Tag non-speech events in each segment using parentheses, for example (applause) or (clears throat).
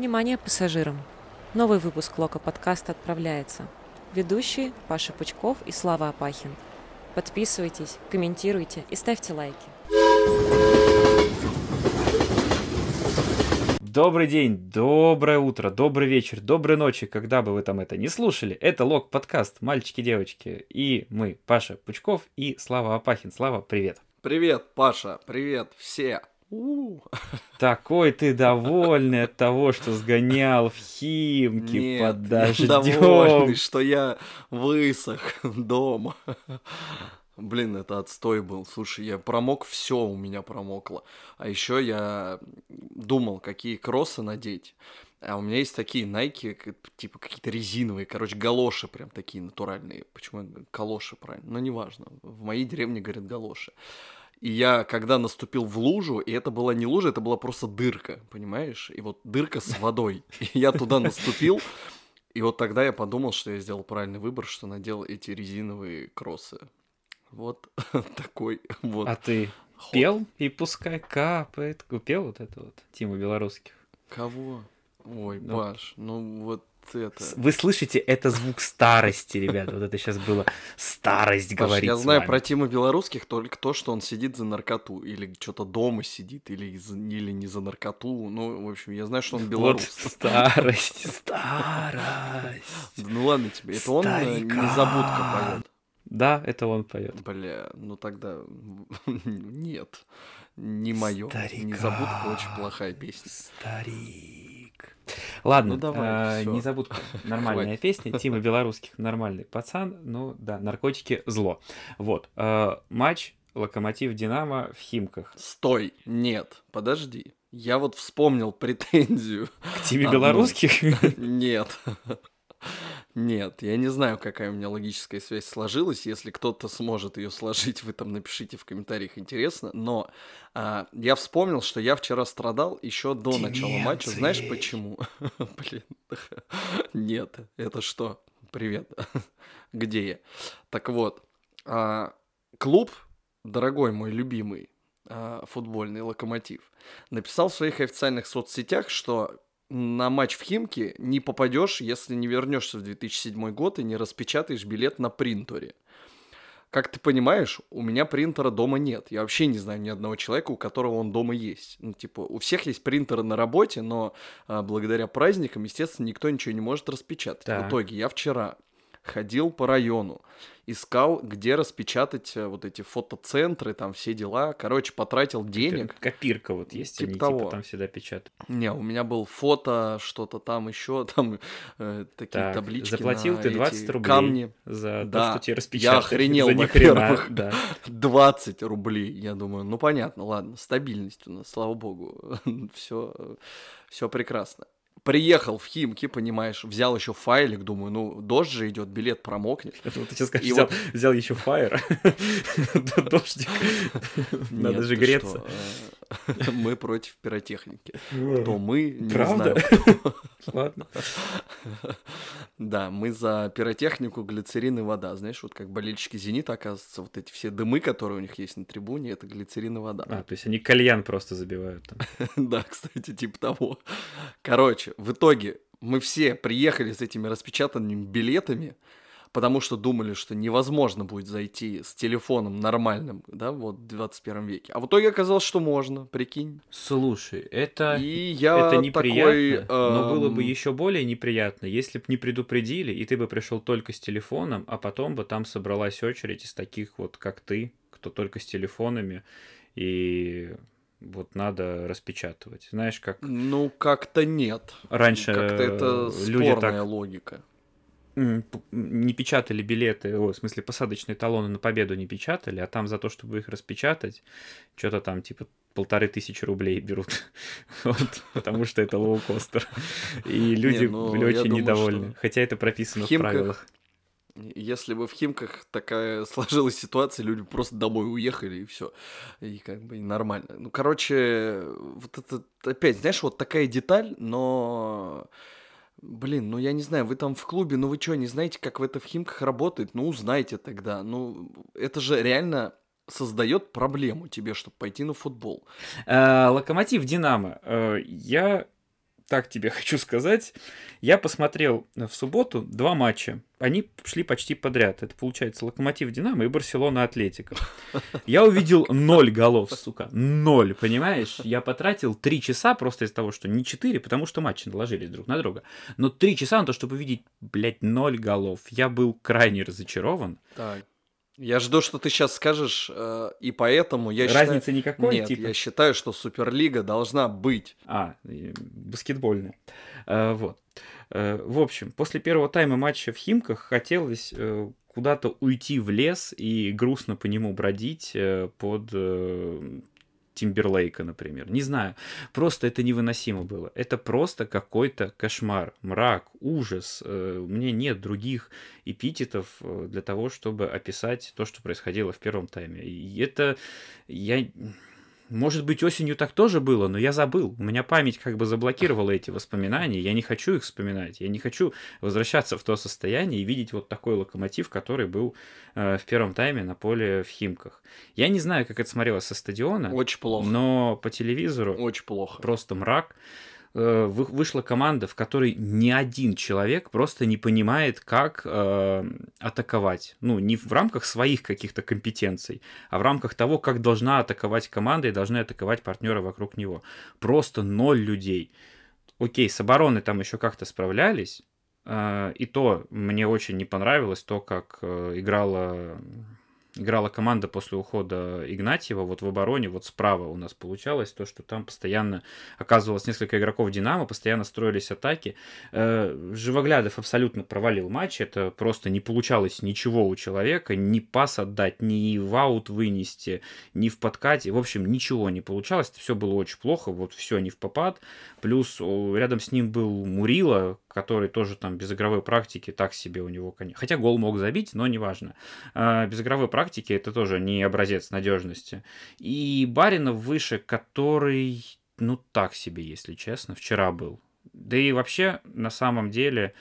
Внимание пассажирам! Новый выпуск Лока подкаста отправляется. Ведущие Паша Пучков и Слава Апахин. Подписывайтесь, комментируйте и ставьте лайки. Добрый день, доброе утро, добрый вечер, доброй ночи, когда бы вы там это не слушали. Это Лок подкаст «Мальчики-девочки». И мы, Паша Пучков и Слава Апахин. Слава, привет. Привет, Паша, привет все. У. Такой ты довольный от того, что сгонял в Химки Нет, под дождем. довольный, что я высох дома. Блин, это отстой был. Слушай, я промок, все у меня промокло. А еще я думал, какие кроссы надеть. А у меня есть такие Nike, к- типа какие-то резиновые, короче, галоши прям такие натуральные. Почему я говорю калоши правильно? Но неважно. В моей деревне говорят галоши. И я, когда наступил в лужу, и это была не лужа, это была просто дырка, понимаешь? И вот дырка с водой. И я туда наступил, и вот тогда я подумал, что я сделал правильный выбор, что надел эти резиновые кроссы. Вот (laughs) такой вот. А ты ход. пел и пускай капает. Пел вот это вот Тима Белорусских? Кого? Ой, Ну. Паш, ну вот это... Вы слышите, это звук старости, ребята. Вот это сейчас было старость Паш, говорит я знаю про Тима Белорусских только то, что он сидит за наркоту, или что-то дома сидит, или, или не за наркоту. Ну, в общем, я знаю, что он Вот белорус. старость, старость. Ну ладно тебе, это он э, незабудка поет. Да, это он поет. Бля, ну тогда (laughs) нет, не мое. Старикан. Незабудка очень плохая песня. Старик. Ладно, Ну, давай, э, всё. незабудка. Нормальная песня. Тима Белорусских нормальный пацан. Ну да, наркотики зло. Вот. э, матч Локомотив Динамо в Химках. Стой, нет, подожди. Я вот вспомнил претензию. К Тиме Одну. Белорусских? Нет. Нет, я не знаю, какая у меня логическая связь сложилась. Если кто-то сможет ее сложить, вы там напишите в комментариях, интересно. Но а, я вспомнил, что я вчера страдал еще до начала матча. Знаешь почему? (laughs) Блин. (laughs) Нет, это что? Привет. (laughs) Где я? Так вот, а, клуб, дорогой мой любимый, а, футбольный локомотив, написал в своих официальных соцсетях, что на матч в Химки не попадешь, если не вернешься в 2007 год и не распечатаешь билет на принтере. Как ты понимаешь, у меня принтера дома нет. Я вообще не знаю ни одного человека, у которого он дома есть. Ну, типа, у всех есть принтеры на работе, но а, благодаря праздникам, естественно, никто ничего не может распечатать. Так. В итоге я вчера ходил по району, искал, где распечатать э, вот эти фотоцентры, там все дела. Короче, потратил денег. Копирка вот есть, Типа они того. типа там всегда печатают. Не, у меня был фото, что-то там еще, (laughs) там э, такие Так, таблички заплатил ты эти 20 рублей камни. за Да, то, что тебе я распечатали. (laughs) охренел, за во-первых. да. (laughs) 20 рублей. Я думаю, ну понятно, ладно, стабильность у нас, слава богу. все, все прекрасно. Приехал в Химки, понимаешь, взял еще файлик, думаю, ну, дождь же идет, билет промокнет. Это вот ты сейчас скажешь, И взял, вот- взял еще фаер. (laughs) Дождик. Надо же греться. э, Мы против пиротехники. Кто мы, не знаю. (laughs) Ладно. Да, мы за пиротехнику, глицерин и вода. Знаешь, вот как болельщики «Зенита», оказывается, вот эти все дымы, которые у них есть на трибуне, это глицерин и вода. А, то есть они кальян просто забивают там. (laughs) Да, кстати, типа того. Короче, в итоге мы все приехали с этими распечатанными билетами, потому что думали, что невозможно будет зайти с телефоном нормальным, да, вот в 21 веке. А в итоге оказалось, что можно, прикинь. Слушай, это... И я Это неприятно, такой, но было бы эм, еще более неприятно, если бы не предупредили, и ты бы пришел только с телефоном, а потом бы там собралась очередь из таких вот, как ты, кто только с телефонами, и вот надо распечатывать. Знаешь, как Ну, как-то нет. раньше Как-то это люди спорная так логика. не печатали билеты, о, в смысле посадочные талоны на победу не печатали, а там за то, чтобы их распечатать, что-то там типа полторы тысячи рублей берут, (laughs) вот, потому что это лоукостер. И люди ну, были очень думаю, недовольны, что хотя это прописано в правилах. Если бы в Химках такая (laughs) сложилась ситуация, люди просто домой уехали и все. И как бы нормально. Ну, короче, вот это опять, знаешь, вот такая деталь, но... Блин, ну я не знаю, вы там в клубе, ну вы что, не знаете, как в это в Химках работает? Ну узнайте тогда. Ну, это же реально создает проблему тебе, чтобы пойти на футбол. Э, Локомотив Динамо. Э, Я так тебе (laughs) хочу сказать. Я посмотрел в субботу два матча. Они шли почти подряд. Это получается Локомотив Динамо и Барселона Атлетика. Я увидел ноль голов, сука. Ноль, понимаешь? Я потратил три часа просто из-за того, что не четыре, потому что матчи наложились друг на друга. Но три часа на то, чтобы увидеть, блядь, ноль голов. Я был крайне разочарован. Так. Я жду, что ты сейчас скажешь, э, и поэтому я Разницы считаю... никакой, Нет, типа? я считаю, что Суперлига должна быть. А, баскетбольная. Э, вот. Э, в общем, после первого тайма матча в Химках хотелось куда-то уйти в лес и грустно по нему бродить под Тимберлейка, например. Не знаю. Просто это невыносимо было. Это просто какой-то кошмар, мрак, ужас. Э, Мне нет других эпитетов э, для того, чтобы описать то, что происходило в первом тайме. И это... Я... Может быть, осенью так тоже было, но я забыл. У меня память как бы заблокировала эти воспоминания. Я не хочу их вспоминать. Я не хочу возвращаться в то состояние и видеть вот такой локомотив, который был э, в первом тайме на поле в Химках. Я не знаю, как это смотрелось со стадиона, Очень плохо. но по телевизору Очень плохо. просто мрак. Э, вы- Вышла команда, в которой ни один человек просто не понимает, как э, атаковать. Ну, не в рамках своих каких-то компетенций, а в рамках того, как должна атаковать команда и должны атаковать партнеры вокруг него. Просто ноль людей. Окей, с обороной там еще как-то справлялись. э, И то мне очень не понравилось то, как э, играла играла команда после ухода Игнатьева, вот в обороне, вот справа у нас получалось то, что там постоянно оказывалось несколько игроков Динамо, постоянно строились атаки. Э, Живоглядов абсолютно провалил матч, это просто не получалось ничего у человека, ни пас отдать, ни в аут вынести, ни в подкате, в общем, ничего не получалось, все было очень плохо, вот все не в попад, плюс рядом с ним был Мурила, который тоже там без игровой практики так себе у него, хотя гол мог забить, но неважно. А, без игровой практики это тоже не образец надежности. И Баринов выше, который, ну так себе, если честно, вчера был. Да и вообще, на самом деле,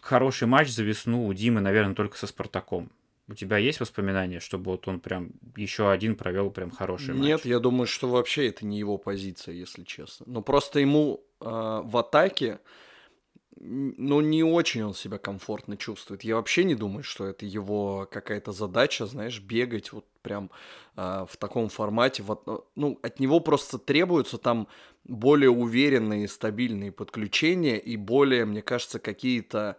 хороший матч за весну у Димы, наверное, только со Спартаком. У тебя есть воспоминания, чтобы вот он прям еще один провел прям хороший матч? Нет, я думаю, что вообще это не его позиция, если честно. Но просто ему э, в атаке, ну, не очень он себя комфортно чувствует. Я вообще не думаю, что это его какая-то задача, знаешь, бегать вот прям э, в таком формате. Вот, э, ну, от него просто требуются там более уверенные, стабильные подключения и более, мне кажется, какие-то...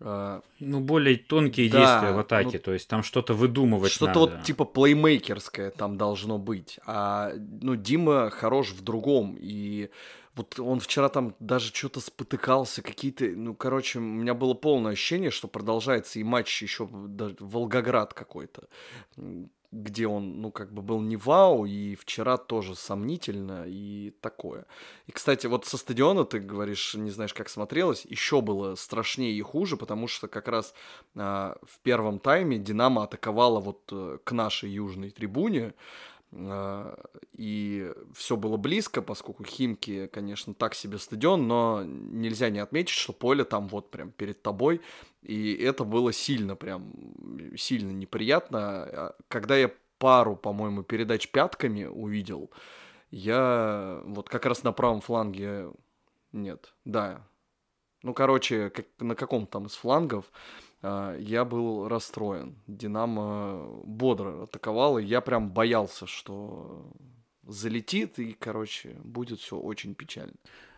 э, Ну, более тонкие Да, действия в ну, атаке, то есть там что-то выдумывать Что-то вот типа плеймейкерское там должно быть. А, ну, Дима хорош в другом. И вот он вчера там даже что-то спотыкался, какие-то... Ну, короче, у меня было полное ощущение, что продолжается и матч еще даже Волгоград какой-то, где он, ну, как бы был не вау, и вчера тоже сомнительно, и такое. И, кстати, вот со стадиона ты говоришь, не знаешь, как смотрелось, еще было страшнее и хуже, потому что как раз а, в первом тайме Динамо атаковала вот э, к нашей южной трибуне, а, и все было близко, поскольку Химки, конечно, так себе стадион, но нельзя не отметить, что поле там вот прям перед тобой, и это было сильно прям, сильно неприятно. А Когда я пару, по-моему, передач пятками увидел, я вот как раз на правом фланге, нет, да, ну, короче, как, на каком-то там из флангов я был расстроен. Динамо бодро атаковал, и я прям боялся, что залетит, и, короче, будет все очень печально.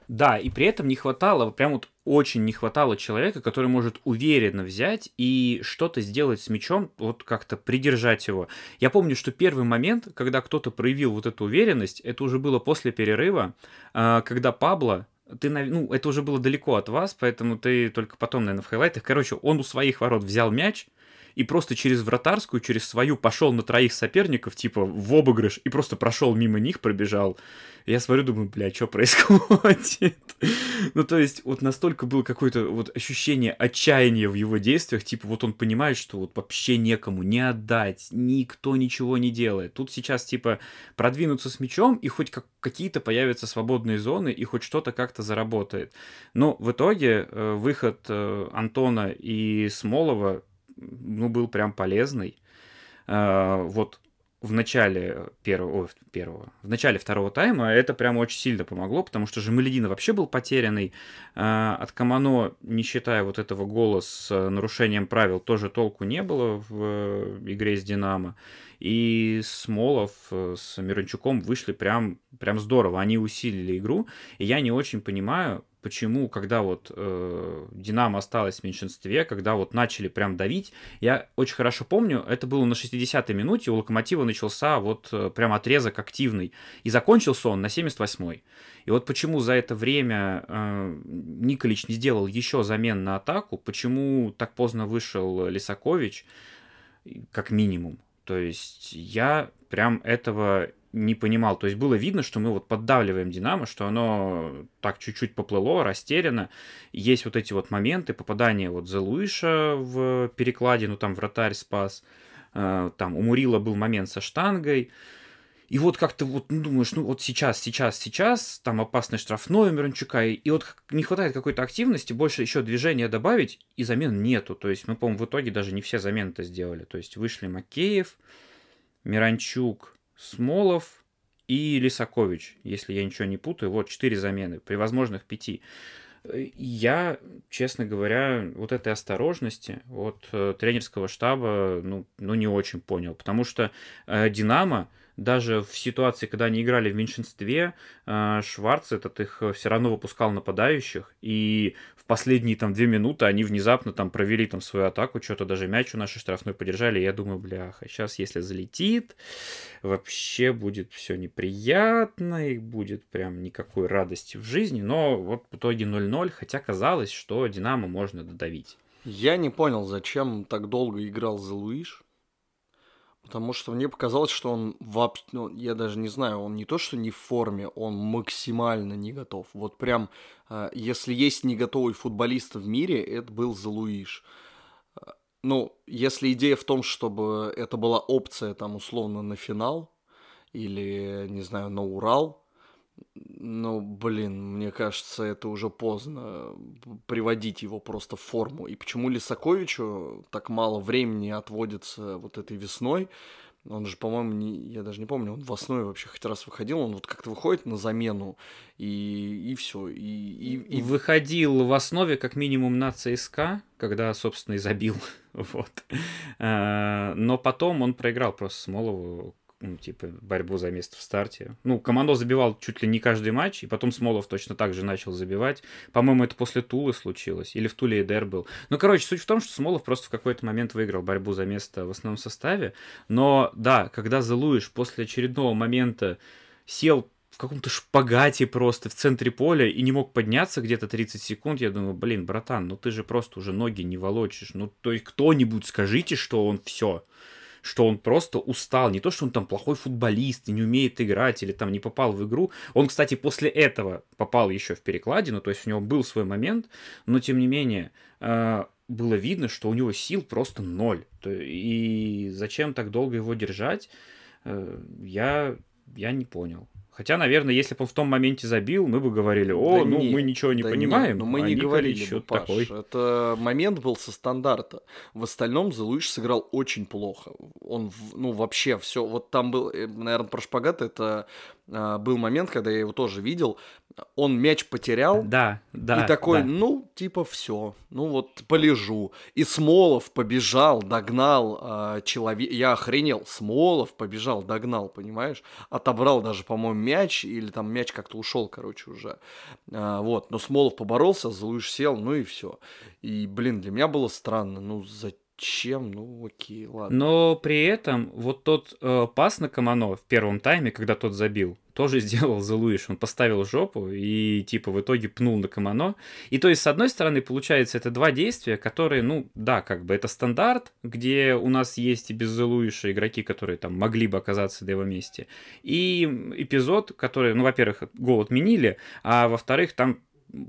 Да, и при этом не хватало, прям вот очень не хватало человека, который может уверенно взять и что-то сделать с мячом, вот как-то придержать его. Я помню, что первый момент, когда кто-то проявил вот эту уверенность, это уже было после перерыва, а, когда Пабло ты, ну, это уже было далеко от вас, поэтому ты только потом, наверное, в хайлайтах. Короче, он у своих ворот взял мяч и просто через вратарскую, через свою пошел на троих соперников, типа, в обыгрыш, и просто прошел мимо них, пробежал. Я смотрю, думаю, бля, что происходит? (laughs) ну, то есть, вот настолько было какое-то вот ощущение отчаяния в его действиях, типа, вот он понимает, что вот вообще некому не отдать, никто ничего не делает. Тут сейчас, типа, продвинуться с мячом, и хоть как какие-то появятся свободные зоны, и хоть что-то как-то заработает. Но в итоге э, выход э, Антона и Смолова, ну, был прям полезный. Э, вот в начале первого, ой, первого, в начале второго тайма это прямо очень сильно помогло, потому что Жемаледин вообще был потерянный. А, от Камано, не считая вот этого гола с нарушением правил, тоже толку не было в э, игре с Динамо. И Смолов э, с Мирончуком вышли прям, прям здорово. Они усилили игру. И я не очень понимаю, почему, когда вот э, Динамо осталось в меньшинстве, когда вот начали прям давить, я очень хорошо помню, это было на 60-й минуте, у Локомотива начался вот э, прям отрезок активный, и закончился он на 78-й. И вот почему за это время э, Николич не сделал еще замен на атаку, почему так поздно вышел Лисакович, как минимум. То есть я прям этого не понимал. То есть было видно, что мы вот поддавливаем Динамо, что оно так чуть-чуть поплыло, растеряно. Есть вот эти вот моменты попадания вот за Луиша в перекладе, ну там вратарь спас. Э, там у Мурила был момент со штангой. И вот как-то вот ну, думаешь, ну вот сейчас, сейчас, сейчас, там опасный штрафной у Мирончука, и, и вот не хватает какой-то активности, больше еще движения добавить, и замен нету. То есть мы, по-моему, в итоге даже не все замены-то сделали. То есть вышли Макеев, Миранчук, Смолов и Лисакович, если я ничего не путаю. Вот четыре замены при возможных пяти. Я, честно говоря, вот этой осторожности от э, тренерского штаба, ну, ну, не очень понял. Потому что э, Динамо, даже в ситуации, когда они играли в меньшинстве, э, Шварц этот их все равно выпускал нападающих, и в последние там две минуты они внезапно там провели там свою атаку, что-то даже мяч у нашей штрафной подержали, я думаю, бляха, сейчас если залетит, вообще будет все неприятно, и будет прям никакой радости в жизни, но вот в итоге 0-0, хотя казалось, что Динамо можно додавить. Я не понял, зачем так долго играл за Луиш. Потому что мне показалось, что он вообще, ну, я даже не знаю, он не то, что не в форме, он максимально не готов. Вот прям, э, если есть не готовый футболист в мире, это был Залуиш. Э, ну, если идея в том, чтобы это была опция, там, условно, на финал, или, не знаю, на Урал, ну, блин, мне кажется, это уже поздно приводить его просто в форму. И почему Лисаковичу так мало времени отводится вот этой весной? Он же, по-моему, не, я даже не помню, он в основе вообще хоть раз выходил, он вот как-то выходит на замену, и, и все. И, и, и... Выходил в основе как минимум на ЦСКА, когда, собственно, и забил. (laughs) вот. Э, но потом он проиграл просто Смолову ну, типа, борьбу за место в старте. Ну, Командо забивал чуть ли не каждый матч, и потом Смолов точно так же начал забивать. По-моему, это после Тулы случилось, или в Туле Эдер был. Ну, короче, суть в том, что Смолов просто в какой-то момент выиграл борьбу за место в основном составе. Но, да, когда Залуиш после очередного момента сел в каком-то шпагате просто в центре поля и не мог подняться где-то 30 секунд, я думаю, блин, братан, ну ты же просто уже ноги не волочишь. Ну, то есть кто-нибудь скажите, что он все что он просто устал. Не то, что он там плохой футболист не умеет играть или там не попал в игру. Он, кстати, после этого попал еще в перекладину, то есть у него был свой момент, но тем не менее э, было видно, что у него сил просто ноль. И зачем так долго его держать, э, я, я не понял. Хотя, наверное, если бы он в том моменте забил, мы бы говорили, о, да ну нет, мы ничего не да понимаем. Нет, но мы а не говорили, счет Паш, такой. Это момент был со стандарта. В остальном Зелуиш сыграл очень плохо. Он, ну, вообще все. Вот там был, э, наверное, про шпагат это был момент, когда я его тоже видел, он мяч потерял. Да, да. И такой, да. ну, типа, все, ну вот полежу. И Смолов побежал, догнал э, человек. Я охренел. Смолов побежал, догнал, понимаешь? Отобрал даже, по-моему, мяч, или там мяч как-то ушел, короче, уже. А, вот. Но Смолов поборолся, Залуиш сел, ну и все. И, блин, для меня было странно. Ну, зачем? Чем, ну окей, ладно. Но при этом вот тот э, пас на Камано в первом тайме, когда тот забил, тоже (laughs) сделал за Луиш. Он поставил жопу и типа в итоге пнул на Камано. И то есть, с одной стороны, получается, это два действия, которые, ну да, как бы это стандарт, где у нас есть и без Зелуиша игроки, которые там могли бы оказаться на его месте. И эпизод, который, ну, во-первых, гол отменили, а во-вторых, там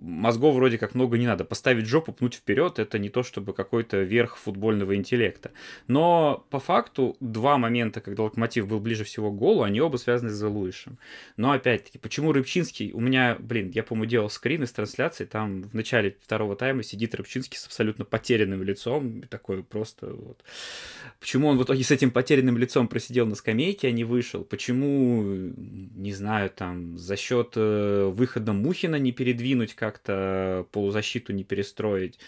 мозгов вроде как много не надо. Поставить жопу, пнуть вперед, это не то чтобы какой-то верх футбольного интеллекта. Но по факту два момента, когда Локомотив был ближе всего к голу, они оба связаны с Залуишем. Но опять-таки, почему Рыбчинский? У меня, блин, я, по-моему, делал скрин из трансляции, там в начале второго тайма сидит Рыбчинский с абсолютно потерянным лицом, такой просто вот. Почему он в итоге с этим потерянным лицом просидел на скамейке, а не вышел? Почему, не знаю, там, за счет э, выхода Мухина не передвинуть как-то, полузащиту не перестроить?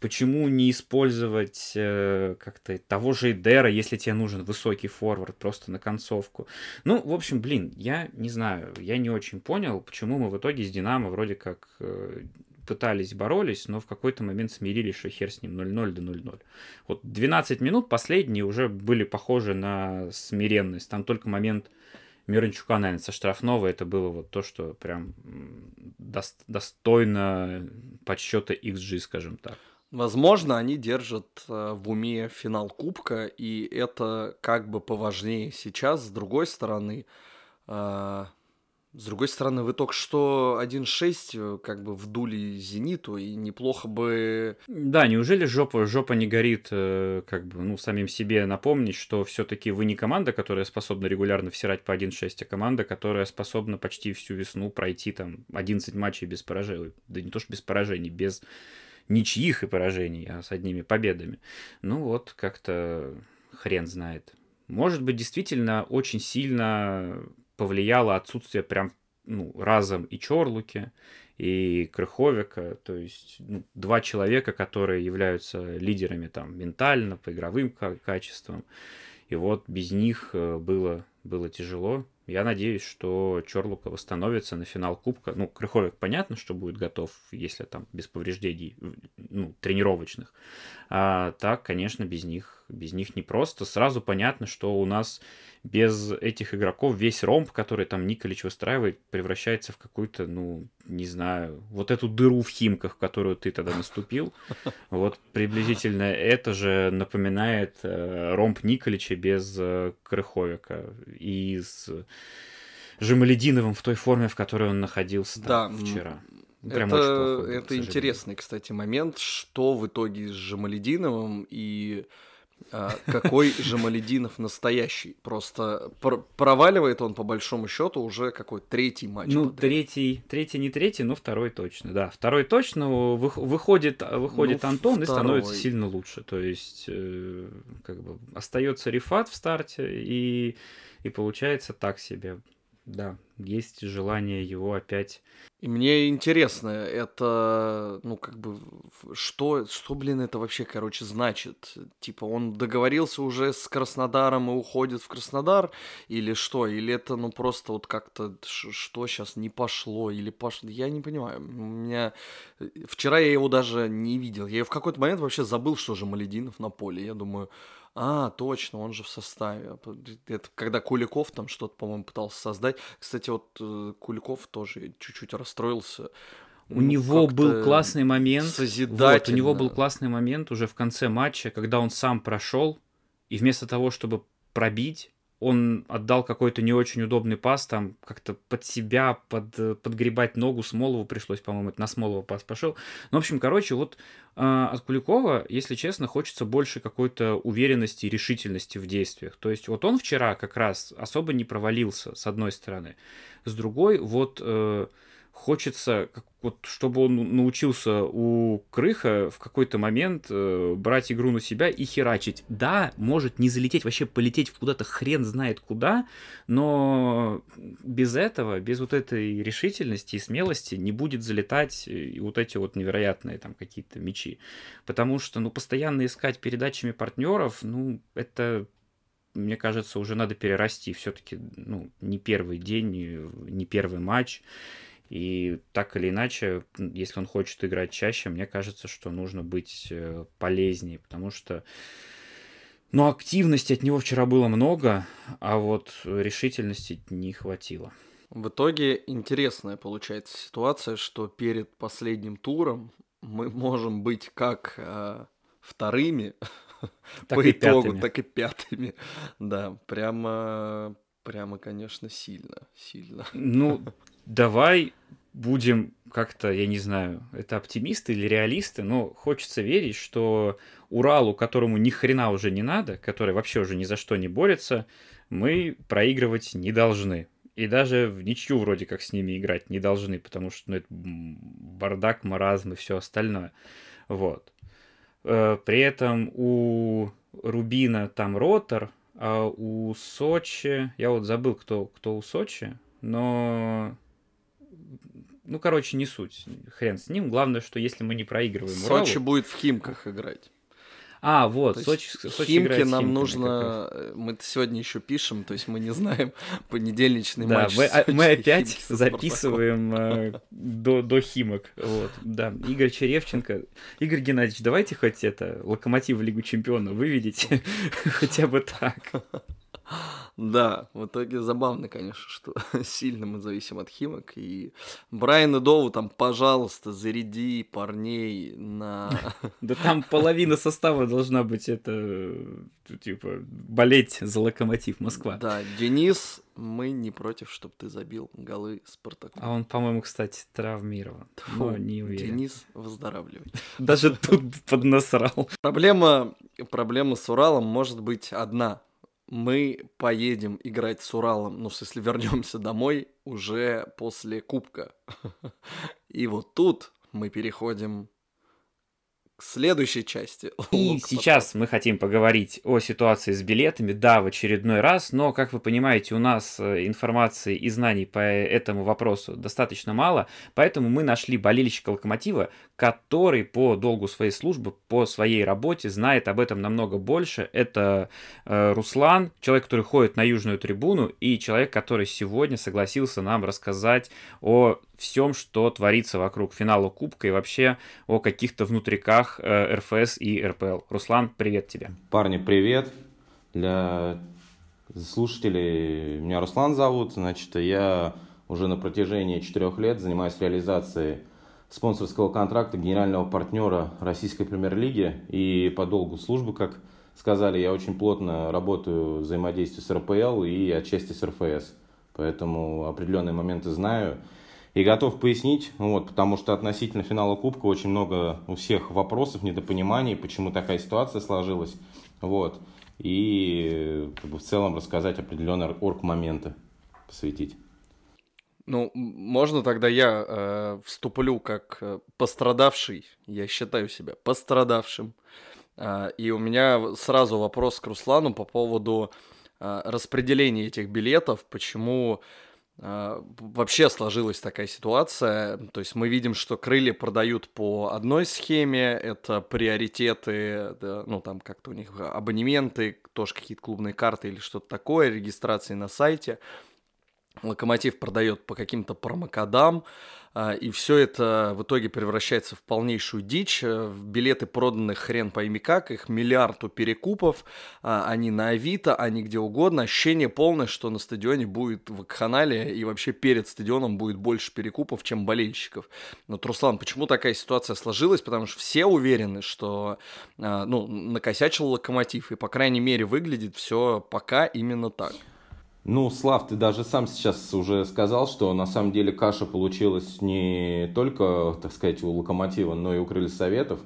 Почему не использовать э, как-то того же Эдера, если тебе нужен высокий форвард просто на концовку? Ну, в общем, блин, я не знаю, я не очень понял, почему мы в итоге с Динамо вроде как э, пытались, боролись, но в какой-то момент смирились, что хер с ним 0-0 до 0-0. Вот 12 минут последние уже были похожи на смиренность. Там только момент Мирончука, наверное, со штрафного, это было вот то, что прям достойно подсчета XG, скажем так. Возможно, они держат э, в уме финал Кубка, и это как бы поважнее сейчас. С другой стороны, э, с другой стороны, вы только что 1-6 э, как бы вдули «Зениту», и неплохо бы... Да, неужели жопа, жопа не горит, э, как бы, ну, самим себе напомнить, что все таки вы не команда, которая способна регулярно всирать по 1-6, а команда, которая способна почти всю весну пройти там 11 матчей без поражений. Да не то, что без поражений, без ничьих и поражений, а с одними победами. Ну вот, как-то хрен знает. Может быть, действительно очень сильно повлияло отсутствие прям ну, разом и Чорлуки, и Крыховика, то есть ну, два человека, которые являются лидерами там ментально, по игровым качествам. И вот без них э, было, было тяжело. Я надеюсь, что Чорлука восстановится на финал Кубка. Ну, Крыховик понятно, что будет готов, если там без повреждений ну, тренировочных. А так, конечно, без них, без них непросто. Сразу понятно, что у нас без этих игроков весь ромб, который там Николич выстраивает, превращается в какую-то, ну, не знаю, вот эту дыру в Химках, в которую ты тогда наступил. Вот приблизительно это же напоминает э, ромб Николича без э, Крыховика и с Жемалединовым в той форме, в которой он находился да, вчера. Прям это плохой, это интересный, кстати, момент, что в итоге с Жемалединовым и а, какой Жамалединов настоящий. Просто пр- проваливает он по большому счету уже какой третий матч. Ну, подряд. третий, третий не третий, но второй точно, да. Второй точно вы, выходит, выходит ну, Антон второй. и становится сильно лучше. То есть, э, как бы остается Рифат в старте, и, и получается так себе. Да, есть желание его опять и мне интересно, это, ну, как бы, что, что, блин, это вообще, короче, значит? Типа, он договорился уже с Краснодаром и уходит в Краснодар, или что? Или это, ну, просто вот как-то, что сейчас не пошло, или пошло? Я не понимаю. У меня... Э, вчера я его даже не видел. Я в какой-то момент вообще забыл, что же Малединов на поле. Я думаю, а, точно, он же в составе. Это когда Куликов там что-то, по-моему, пытался создать. Кстати, вот э, Куликов тоже чуть-чуть расстроился. У ну, него был классный момент. Вот, у него был классный момент уже в конце матча, когда он сам прошел, и вместо того, чтобы пробить, он отдал какой-то не очень удобный пас, там как-то под себя, под, подгребать ногу Смолову пришлось, по-моему, это на Смолова пас пошел. Ну, в общем, короче, вот э, от Куликова, если честно, хочется больше какой-то уверенности и решительности в действиях. То есть вот он вчера как раз особо не провалился, с одной стороны. С другой, вот... Э, хочется, как, вот, чтобы он научился у Крыха в какой-то момент э, брать игру на себя и херачить. Да, может не залететь, вообще полететь куда-то хрен знает куда, но без этого, без вот этой решительности и смелости не будет залетать и вот эти вот невероятные там какие-то мечи. Потому что, ну, постоянно искать передачами партнеров, ну, это мне кажется, уже надо перерасти. Все-таки, ну, не первый день, не первый матч. И так или иначе, если он хочет играть чаще, мне кажется, что нужно быть э, полезнее, потому что ну, активности от него вчера было много, а вот решительности не хватило. В итоге интересная получается ситуация, что перед последним туром мы можем быть как э, вторыми (laughs) так по итогу, пятыми. так и пятыми. Да, прямо, прямо, конечно, сильно, сильно. Ну, давай будем как-то, я не знаю, это оптимисты или реалисты, но хочется верить, что Уралу, которому ни хрена уже не надо, который вообще уже ни за что не борется, мы проигрывать не должны. И даже в ничью вроде как с ними играть не должны, потому что ну, это бардак, маразм и все остальное. Вот. Э, при этом у Рубина там ротор, а у Сочи... Я вот забыл, кто, кто у Сочи, но ну, короче, не суть. Хрен с ним. Главное, что если мы не проигрываем Сочи Уралу... будет в Химках играть. А, вот, то Сочи, Сочи Химки нам нужно... Мы сегодня еще пишем, то есть мы не знаем (laughs) понедельничный да, матч. Мы, Сочи, мы опять записываем э, до, до Химок. Вот, да. Игорь Черевченко. Игорь Геннадьевич, давайте хоть это, Локомотив в Лигу Чемпионов выведите. (laughs) Хотя бы так. (laughs) Да, в итоге забавно, конечно, что (laughs) сильно мы зависим от Химок. И Брайан и Доу там, пожалуйста, заряди парней на... (laughs) (laughs) Да там половина состава должна быть это, типа, болеть за локомотив Москва. Да, Денис, мы не против, чтобы ты забил голы Спартаку. А он, по-моему, кстати, травмирован. Фу, но не уверен. Денис, выздоравливай. Даже тут поднасрал. Проблема, проблема с Уралом может быть одна мы поедем играть с Уралом, ну, если (laughs) вернемся домой уже после Кубка. (laughs) И вот тут мы переходим к следующей части. (laughs) И сейчас мы хотим поговорить о ситуации с билетами, да, в очередной раз, но, как вы понимаете, у нас э, информации и знаний по этому вопросу достаточно мало, поэтому мы нашли болельщика Локомотива, который по долгу своей службы, по своей работе знает об этом намного больше. Это э, Руслан, человек, который ходит на южную трибуну, и человек, который сегодня согласился нам рассказать о всем, что творится вокруг финала Кубка и вообще о каких-то внутриках э, РФС и РПЛ. Руслан, привет тебе. Парни, привет. Для слушателей меня Руслан зовут. Значит, я уже на протяжении четырех лет занимаюсь реализацией спонсорского контракта генерального партнера Российской премьер-лиги. И по долгу службы, как сказали, я очень плотно работаю взаимодействие с РПЛ и отчасти с РФС. Поэтому определенные моменты знаю. И готов пояснить, вот, потому что относительно финала Кубка очень много у всех вопросов, недопониманий, почему такая ситуация сложилась. Вот. И как бы, в целом рассказать определенные орг-моменты, посвятить. Ну, можно тогда я э, вступлю как э, пострадавший, я считаю себя пострадавшим. Э, и у меня сразу вопрос к Руслану по поводу э, распределения этих билетов, почему вообще сложилась такая ситуация. То есть мы видим, что крылья продают по одной схеме, это приоритеты, да, ну там как-то у них абонементы, тоже какие-то клубные карты или что-то такое, регистрации на сайте. Локомотив продает по каким-то промокодам, а, и все это в итоге превращается в полнейшую дичь. Э, билеты проданы хрен пойми как, их миллиард у перекупов, а, они на Авито, они где угодно. Ощущение полное, что на стадионе будет в канале и вообще перед стадионом будет больше перекупов, чем болельщиков. Но, Руслан, почему такая ситуация сложилась? Потому что все уверены, что а, ну, накосячил локомотив, и, по крайней мере, выглядит все пока именно так. Ну, Слав, ты даже сам сейчас уже сказал, что на самом деле каша получилась не только, так сказать, у Локомотива, но и у Крылья Советов,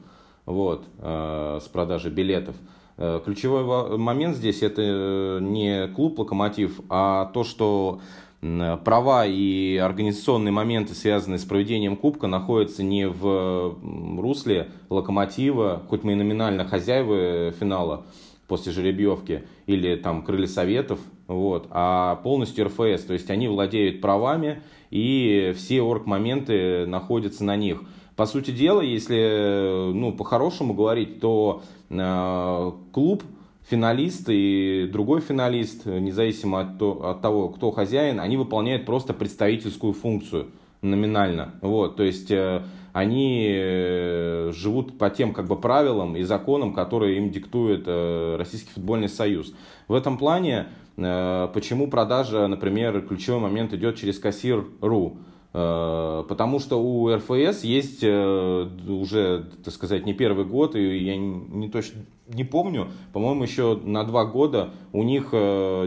вот, э, с продажей билетов. Э, ключевой момент здесь это не клуб Локомотив, а то, что права и организационные моменты, связанные с проведением Кубка, находятся не в русле Локомотива, хоть мы и номинально хозяева финала, после жеребьевки или там крылья советов, вот, а полностью РФС, то есть они владеют правами и все орг-моменты находятся на них. По сути дела, если ну, по-хорошему говорить, то э, клуб, финалист и другой финалист, независимо от, то, от того, кто хозяин, они выполняют просто представительскую функцию номинально. Вот, то есть э, они э, живут по тем как бы правилам и законам, которые им диктует э, Российский футбольный союз. В этом плане, почему продажа, например, ключевой момент идет через кассир.ру, Потому что у РФС есть уже, так сказать, не первый год, и я не точно не помню, по-моему, еще на два года у них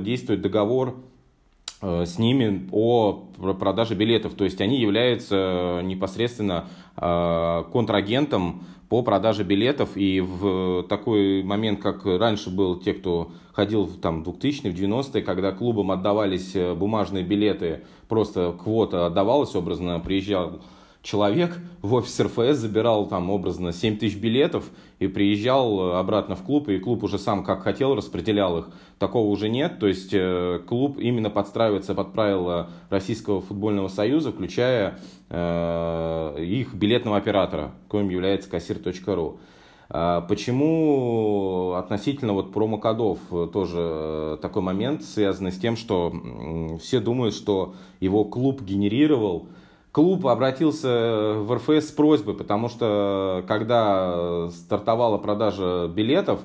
действует договор э, с ними о продаже билетов. То есть они являются непосредственно э, контрагентом по продаже билетов. И в такой момент, как раньше был те, кто ходил там, в 2000-е, в 90-е, когда клубам отдавались бумажные билеты, просто квота отдавалась образно, приезжал человек в офис РФС забирал там образно 7 тысяч билетов и приезжал обратно в клуб, и клуб уже сам как хотел распределял их. Такого уже нет, то есть э, клуб именно подстраивается под правила Российского футбольного союза, включая э, их билетного оператора, коим является кассир.ру. А почему относительно вот промокодов тоже э, такой момент, связанный с тем, что все думают, что его клуб генерировал клуб обратился в РФС с просьбой, потому что когда стартовала продажа билетов,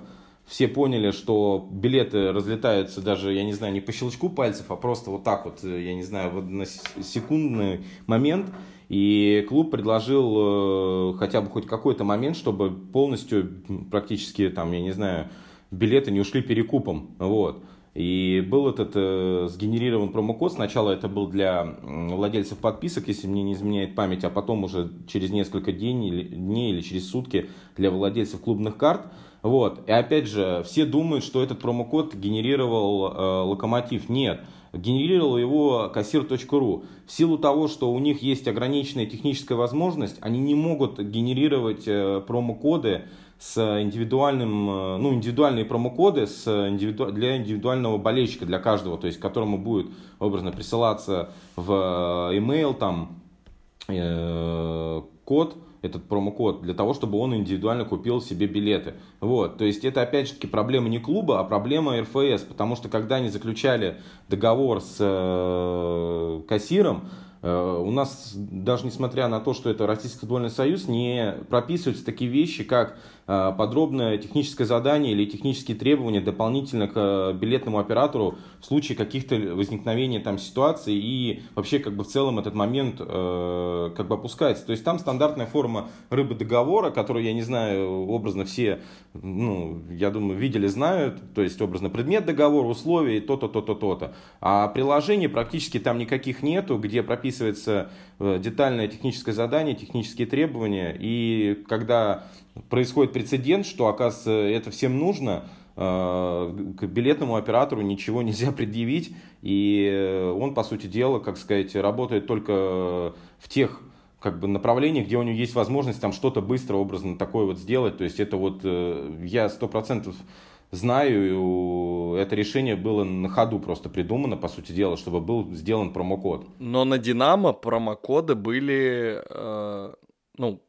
все поняли, что билеты разлетаются даже, я не знаю, не по щелчку пальцев, а просто вот так вот, я не знаю, на секундный момент. И клуб предложил э, хотя бы хоть какой-то момент, чтобы полностью, практически, там, я не знаю, билеты не ушли перекупом. Вот. И был этот э, сгенерирован промокод. Сначала это был для владельцев подписок, если мне не изменяет память, а потом уже через несколько дней или, дней или через сутки для владельцев клубных карт. Вот. И опять же, все думают, что этот промокод генерировал э, локомотив. Нет. Генерировал его кассир.ру. В силу того, что у них есть ограниченная техническая возможность, они не могут генерировать э, промокоды с индивидуальным, э, ну, индивидуальные промокоды с индивиду, для индивидуального болельщика, для каждого, то есть которому будет образно присылаться в э, email там э, код, этот промокод, для того, чтобы он индивидуально купил себе билеты. Вот, то есть это опять же таки проблема не клуба, а проблема РФС, потому что когда они заключали договор с э, кассиром, Э, у нас, даже несмотря на то, что это Российский футбольный союз, не прописываются такие вещи, как подробное техническое задание или технические требования дополнительно к э, билетному оператору в случае каких-то возникновения там ситуаций и вообще как бы в целом этот момент как бы опускается. То есть там стандартная форма рыбы договора, которую, я не знаю, образно все, ну, я думаю, видели, знают, то есть образно предмет договора, условия, то-то, то-то, то-то. А приложений практически там никаких нету, где прописано описывается э, детальное техническое задание, технические требования, и когда происходит прецедент, что, оказывается, это всем нужно, э, к билетному оператору ничего нельзя (laughs) предъявить, и он, по сути дела, как сказать, работает только в тех как бы направлениях, где у него есть возможность там что-то быстро, образно такое вот сделать. То есть это вот э, я сто процентов знаю, это решение было на ходу просто придумано, по сути дела, чтобы был сделан промокод. Но на Динамо промокоды были, э, ну,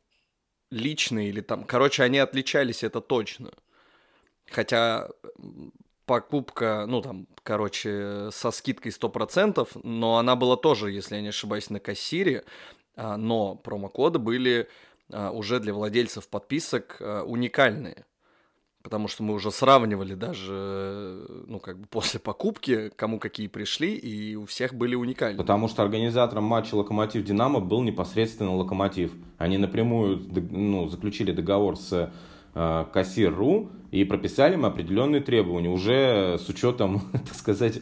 личные или там, короче, они отличались, это точно. Хотя покупка, ну там, короче, со скидкой 100%, но она была тоже, если я не ошибаюсь, на кассире, а, но промокоды были а, уже для владельцев подписок а, уникальные потому что мы уже сравнивали даже, ну, как бы после покупки, кому какие пришли, и у всех были уникальные. Потому что организатором матча «Локомотив-Динамо» был непосредственно «Локомотив». Они напрямую ну, заключили договор с э, «Кассир.ру» и прописали им определенные требования, уже с учетом, (laughs) так сказать,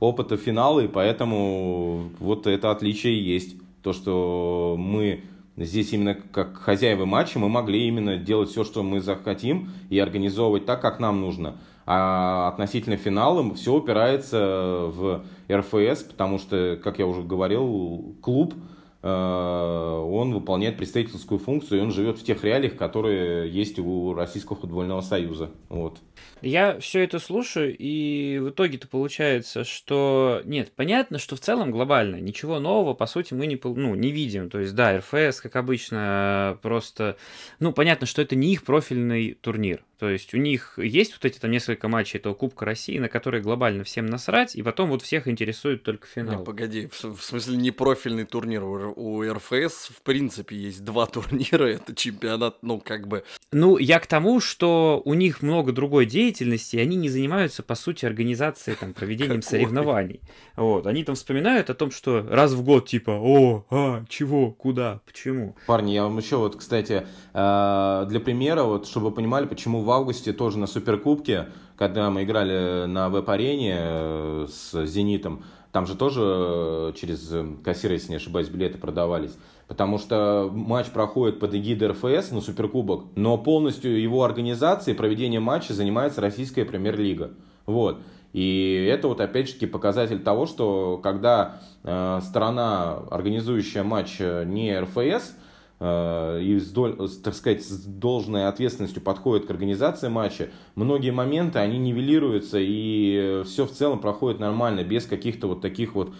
опыта финала, и поэтому вот это отличие есть. То, что мы Здесь именно как хозяева матча мы могли именно делать все, что мы захотим и организовывать так, как нам нужно. А относительно финала все упирается в РФС, потому что, как я уже говорил, клуб э, он выполняет представительскую функцию, и он живет в тех реалиях, которые есть у Российского футбольного союза. Вот. Я все это слушаю, и в итоге-то получается, что нет, понятно, что в целом глобально ничего нового, по сути, мы не, ну, не видим. То есть, да, РФС, как обычно, просто... Ну, понятно, что это не их профильный турнир. То есть у них есть вот эти там несколько матчей этого Кубка России, на которые глобально всем насрать, и потом вот всех интересует только финал. Не, погоди, в, в смысле не профильный турнир. У, у РФС в принципе есть два (laughs) турнира, это чемпионат, ну как бы... Ну, я к тому, что у них много другой деятельности, и они не занимаются, по сути, организацией, там, проведением соревнований. Вот, они там вспоминают о том, что раз в год, типа, о, а, чего, куда, почему. Парни, я вам еще вот, кстати, э, для примера, вот, чтобы вы понимали, почему в августе тоже на Суперкубке, когда мы играли на веб-арене э, с «Зенитом», Там же тоже через кассиры, если не ошибаюсь, билеты продавались. Потому что матч проходит под эгидой РФС, ну, Суперкубок, но полностью его организацией, проведением матча занимается Российская Премьер-лига. Вот. И это вот опять же показатель того, что когда э, сторона, организующая матч э, не РФС, э, и с, так сказать, с должной ответственностью подходит к организации матча, многие моменты, они нивелируются, и все в целом проходит нормально, без каких-то вот таких вот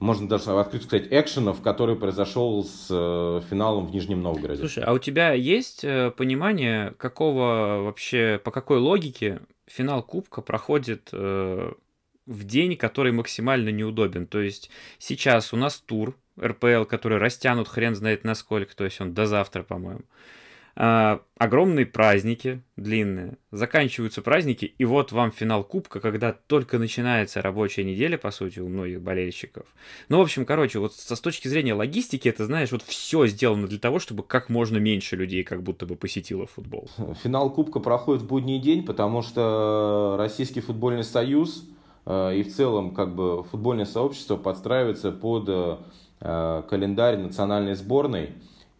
можно даже открыть сказать, экшенов, который произошел с э, финалом в Нижнем Новгороде. Слушай, а у тебя есть э, понимание, какого вообще, по какой логике финал Кубка проходит э, в день, который максимально неудобен? То есть сейчас у нас тур РПЛ, который растянут хрен знает насколько, то есть он до завтра, по-моему. А, огромные праздники длинные, заканчиваются праздники, и вот вам финал Кубка, когда только начинается рабочая неделя, по сути, у многих болельщиков. Ну, в общем, короче, вот со, с точки зрения логистики, это, знаешь, вот все сделано для того, чтобы как можно меньше людей как будто бы посетило футбол. Финал Кубка проходит в будний день, потому что Российский футбольный союз э, и в целом как бы футбольное сообщество подстраивается под э, календарь национальной сборной.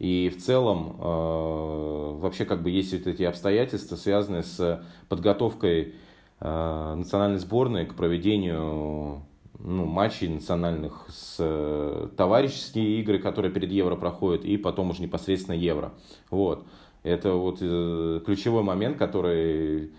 И в целом э, вообще как бы есть вот эти обстоятельства, связанные с подготовкой э, национальной сборной к проведению ну, матчей национальных с э, товарищеские игры, которые перед Евро проходят, и потом уже непосредственно Евро. Вот. Это вот ключевой момент, который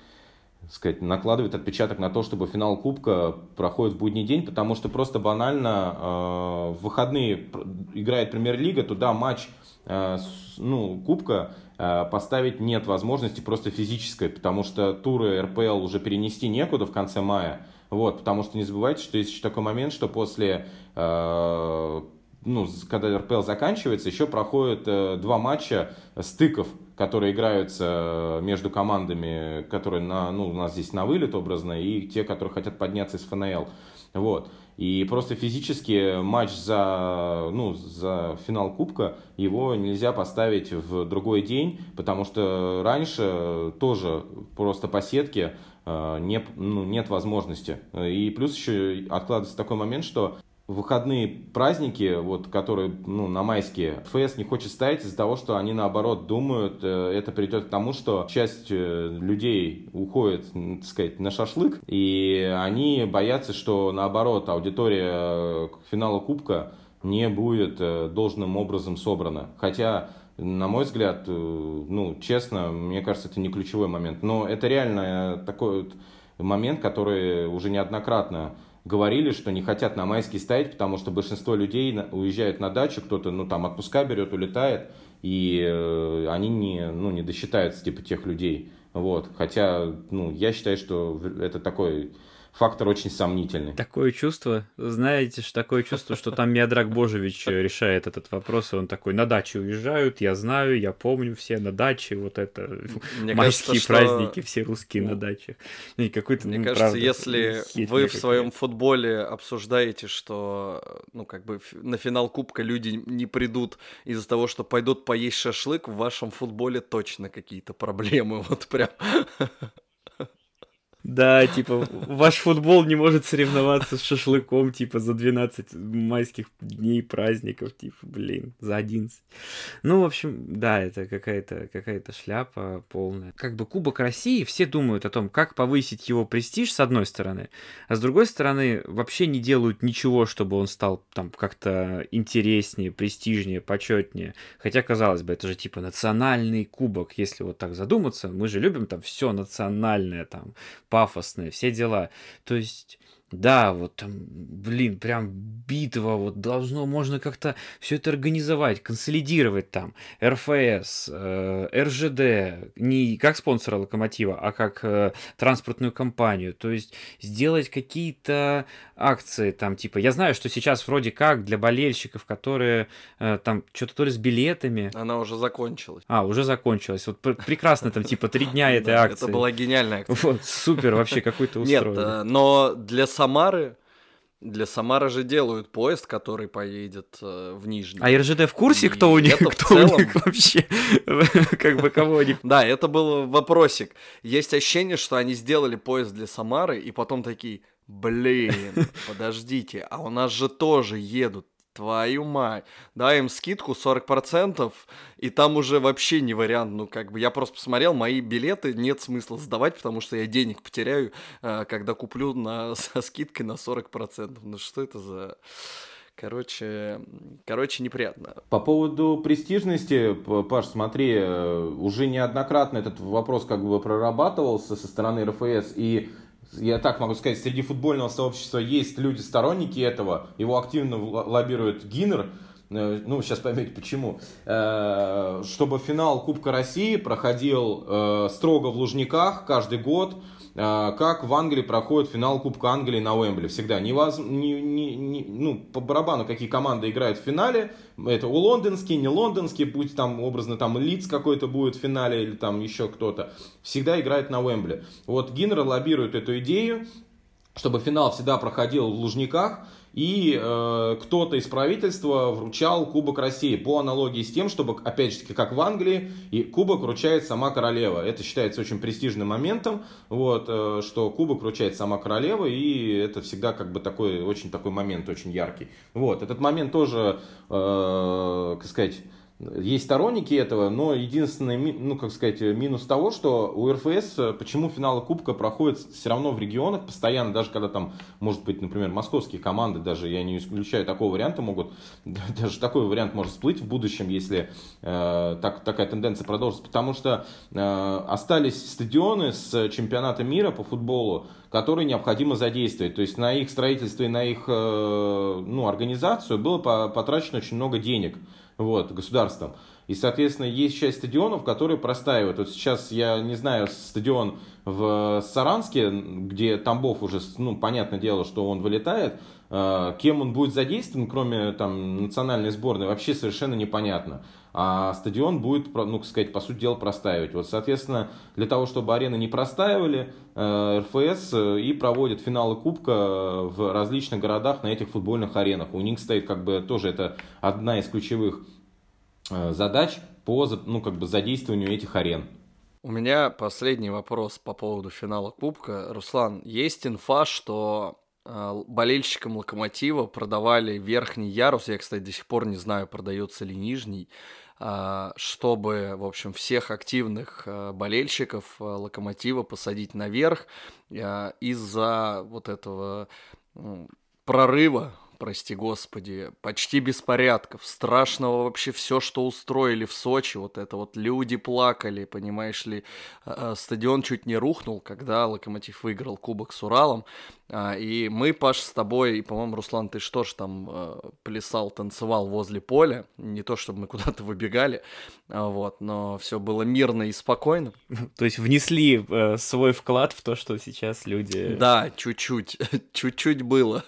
сказать, накладывает отпечаток на то, чтобы финал Кубка проходит в будний день, потому что просто банально в выходные играет Премьер-лига, туда матч ну, кубка э, поставить нет возможности просто физической, потому что туры РПЛ уже перенести некуда в конце мая. Вот, потому что не забывайте, что есть еще такой момент, что после, э, ну, когда РПЛ заканчивается, еще проходят два матча стыков, которые играются между командами, которые на, ну, у нас здесь на вылет образно, и те, которые хотят подняться из ФНЛ. Вот. И просто физически матч за, ну, за финал Кубка его нельзя поставить в другой день, потому что раньше тоже просто по сетке э, не, ну, нет возможности. И плюс еще откладывается такой момент, что выходные праздники, вот, которые ну, на майские, ФС не хочет ставить из-за того, что они наоборот думают, э, это придет к тому, что часть э, людей уходит, так сказать, на шашлык, и они боятся, что наоборот аудитория э, к финалу Кубка не будет должным образом собрана. Хотя на мой взгляд, ну, честно, мне кажется, это не ключевой момент. Но это реально такой вот момент, который уже неоднократно говорили, что не хотят на майский ставить, потому что большинство людей уезжают на дачу, кто-то, ну, там, отпуска берет, улетает, и э, они не, ну, не досчитаются, типа, тех людей. Вот. Хотя, ну, я считаю, что это такой фактор очень сомнительный. Такое чувство, знаете, что такое чувство, что там Миадрак Божевич решает этот вопрос, и он такой, на даче уезжают, я знаю, я помню все на даче, вот это, Мне майские кажется, праздники, что... все русские на даче. И какой-то, Мне ну, кажется, правда, если вы в своем футболе обсуждаете, что, ну, как бы на финал Кубка люди не придут из-за того, что пойдут поесть шашлык, в вашем футболе точно какие-то проблемы, (laughs) вот прям. Да, типа, ваш футбол не может соревноваться с шашлыком, типа, за 12 майских дней праздников, типа, блин, за 11. Ну, в общем, да, это какая-то какая шляпа полная. Как бы Кубок России, все думают о том, как повысить его престиж, с одной стороны, а с другой стороны, вообще не делают ничего, чтобы он стал там как-то интереснее, престижнее, почетнее. Хотя, казалось бы, это же типа национальный кубок, если вот так задуматься, мы же любим там все национальное, там, пафосные, все дела. То есть да, вот там, блин, прям битва, вот должно, можно как-то все это организовать, консолидировать там. РФС, э, РЖД, не как спонсора Локомотива, а как э, транспортную компанию. То есть сделать какие-то акции там, типа, я знаю, что сейчас вроде как для болельщиков, которые э, там что-то то ли с билетами. Она уже закончилась. А, уже закончилась. Вот прекрасно там, типа, три дня (laughs) этой акции. Это была гениальная акция. Вот, супер, вообще какой-то устроили. Нет, э, но для Самары для Самары же делают поезд, который поедет э, в Нижний. А РЖД в курсе, кто у них, кто целом... у них вообще, (laughs) как бы кого они... Да, это был вопросик. Есть ощущение, что они сделали поезд для Самары, и потом такие, Блин, (laughs) подождите, а у нас же тоже едут Твою мать. Дай им скидку 40%, и там уже вообще не вариант. Ну, как бы я просто посмотрел, мои билеты нет смысла сдавать, потому что я денег потеряю, э, когда куплю на, (laughs) со скидкой на 40%. Ну, что это за... Короче, короче, неприятно. По поводу престижности, Паш, смотри, э, уже неоднократно этот вопрос как бы прорабатывался со стороны РФС, и я так могу сказать, среди футбольного сообщества есть люди, сторонники этого, его активно лоббирует Гиннер, э, ну, сейчас поймете почему, э, чтобы финал Кубка России проходил э, строго в Лужниках каждый год, как в Англии проходит финал Кубка Англии на Уэмбли. Всегда. Не, не, не, не, ну, по барабану, какие команды играют в финале. Это у лондонские, не лондонские, будь там образно там Лиц какой-то будет в финале или там еще кто-то. Всегда играет на Уэмбли. Вот Гиннер лоббирует эту идею, чтобы финал всегда проходил в Лужниках и э, кто-то из правительства вручал Кубок России по аналогии с тем, чтобы, опять же, как в Англии, и Кубок вручает сама королева. Это считается очень престижным моментом, вот, э, что Кубок вручает сама королева, и это всегда как бы такой, очень такой момент, очень яркий. Вот, этот момент тоже, э, как сказать, есть сторонники этого, но единственный, ну, как сказать, минус того, что у РФС, почему финалы Кубка проходят все равно в регионах постоянно, даже когда там, может быть, например, московские команды, даже я не исключаю такого варианта, могут, (laughs) даже такой вариант может всплыть в будущем, если э, так, такая тенденция продолжится, потому что э, остались стадионы с чемпионата мира по футболу, которые необходимо задействовать. То есть на их строительство и на их э, ну, организацию было потрачено очень много денег вот, государством. И, соответственно, есть часть стадионов, которые простаивают. Вот сейчас, я не знаю, стадион в Саранске, где Тамбов уже, ну, понятное дело, что он вылетает, э, кем он будет задействован, кроме там национальной сборной, вообще совершенно непонятно. А стадион будет, ну, сказать, по сути дела, простаивать. Вот, соответственно, для того, чтобы арены не простаивали, э, РФС э, и проводит финалы Кубка в различных городах на этих футбольных аренах. У них стоит как бы тоже это одна из ключевых Э, задач по ну, как бы задействованию этих арен. У меня последний вопрос по поводу финала Кубка. Руслан, есть инфа, что э, болельщикам Локомотива продавали верхний ярус, я, кстати, до сих пор не знаю, продается ли нижний, э, чтобы, в общем, всех активных э, болельщиков э, Локомотива посадить наверх из-за вот этого прорыва прости господи, почти беспорядков, страшного вообще все, что устроили в Сочи, вот это вот люди плакали, понимаешь ли, стадион чуть не рухнул, когда Локомотив выиграл Кубок с Уралом, а, и мы, Паш, с тобой, и, по-моему, Руслан, ты что ж там э, плясал, танцевал возле поля, не то чтобы мы (laughs) куда-то выбегали, а, вот, но все было мирно и спокойно. (laughs) То есть внесли э, свой вклад в то, что сейчас люди... Да, чуть-чуть, (laughs) чуть-чуть было.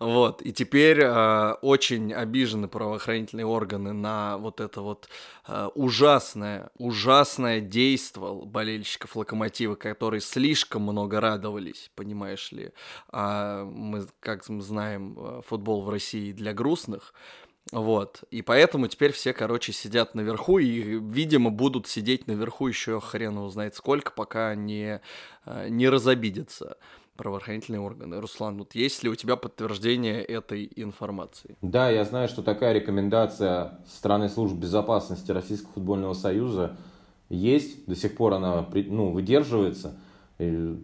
вот, и теперь э, очень обижены правоохранительные органы на вот это вот э, ужасное, ужасное действие болельщиков Локомотива, которые слишком много радовались, понимаешь, понимаешь ли. А мы, как мы знаем, э, футбол в России для грустных. Вот. И поэтому теперь все, короче, сидят наверху и, видимо, будут сидеть наверху еще хрен его знает сколько, пока не, э, не разобидятся правоохранительные органы. Руслан, вот есть ли у тебя подтверждение этой информации? Да, я знаю, что такая рекомендация страны служб безопасности Российского футбольного союза есть, до сих пор она ну, выдерживается –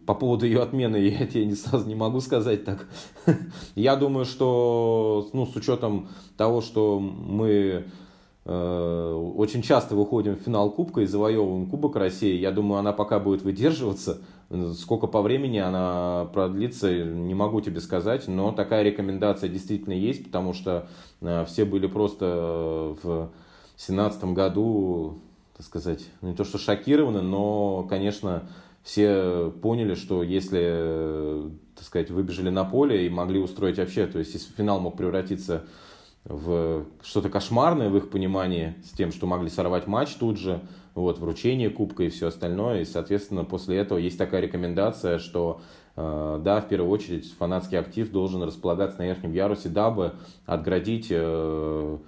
по поводу ее отмены (laughs) я тебе не, сразу не могу сказать так. (laughs) Я думаю, что ну, с учетом того, что мы э, очень часто выходим в финал Кубка и завоевываем Кубок России, я думаю, она пока будет выдерживаться. Сколько по времени она продлится, не могу тебе сказать, но такая рекомендация действительно есть, потому что э, все были просто в 2017 году, так сказать, не то что шокированы, но, конечно, все поняли, что если, так сказать, выбежали на поле и могли устроить вообще, то есть финал мог превратиться в что-то кошмарное в их понимании, с тем, что могли сорвать матч тут же, вот, вручение кубка и все остальное, и, соответственно, после этого есть такая рекомендация, что э, да, в первую очередь фанатский актив должен располагаться на верхнем ярусе, дабы отградить э,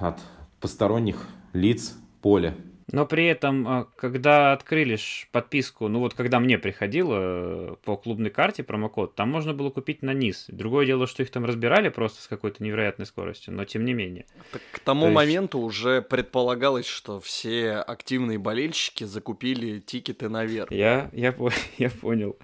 от посторонних лиц поле. Но при этом, а, когда открыли подписку, ну вот когда мне приходило э, по клубной карте промокод, там можно было купить на низ. Другое дело, что их там разбирали просто с какой-то невероятной скоростью, но тем не менее. Так к тому есть... моменту уже предполагалось, что все активные болельщики закупили тикеты наверх. Я, я, (laughs) я понял.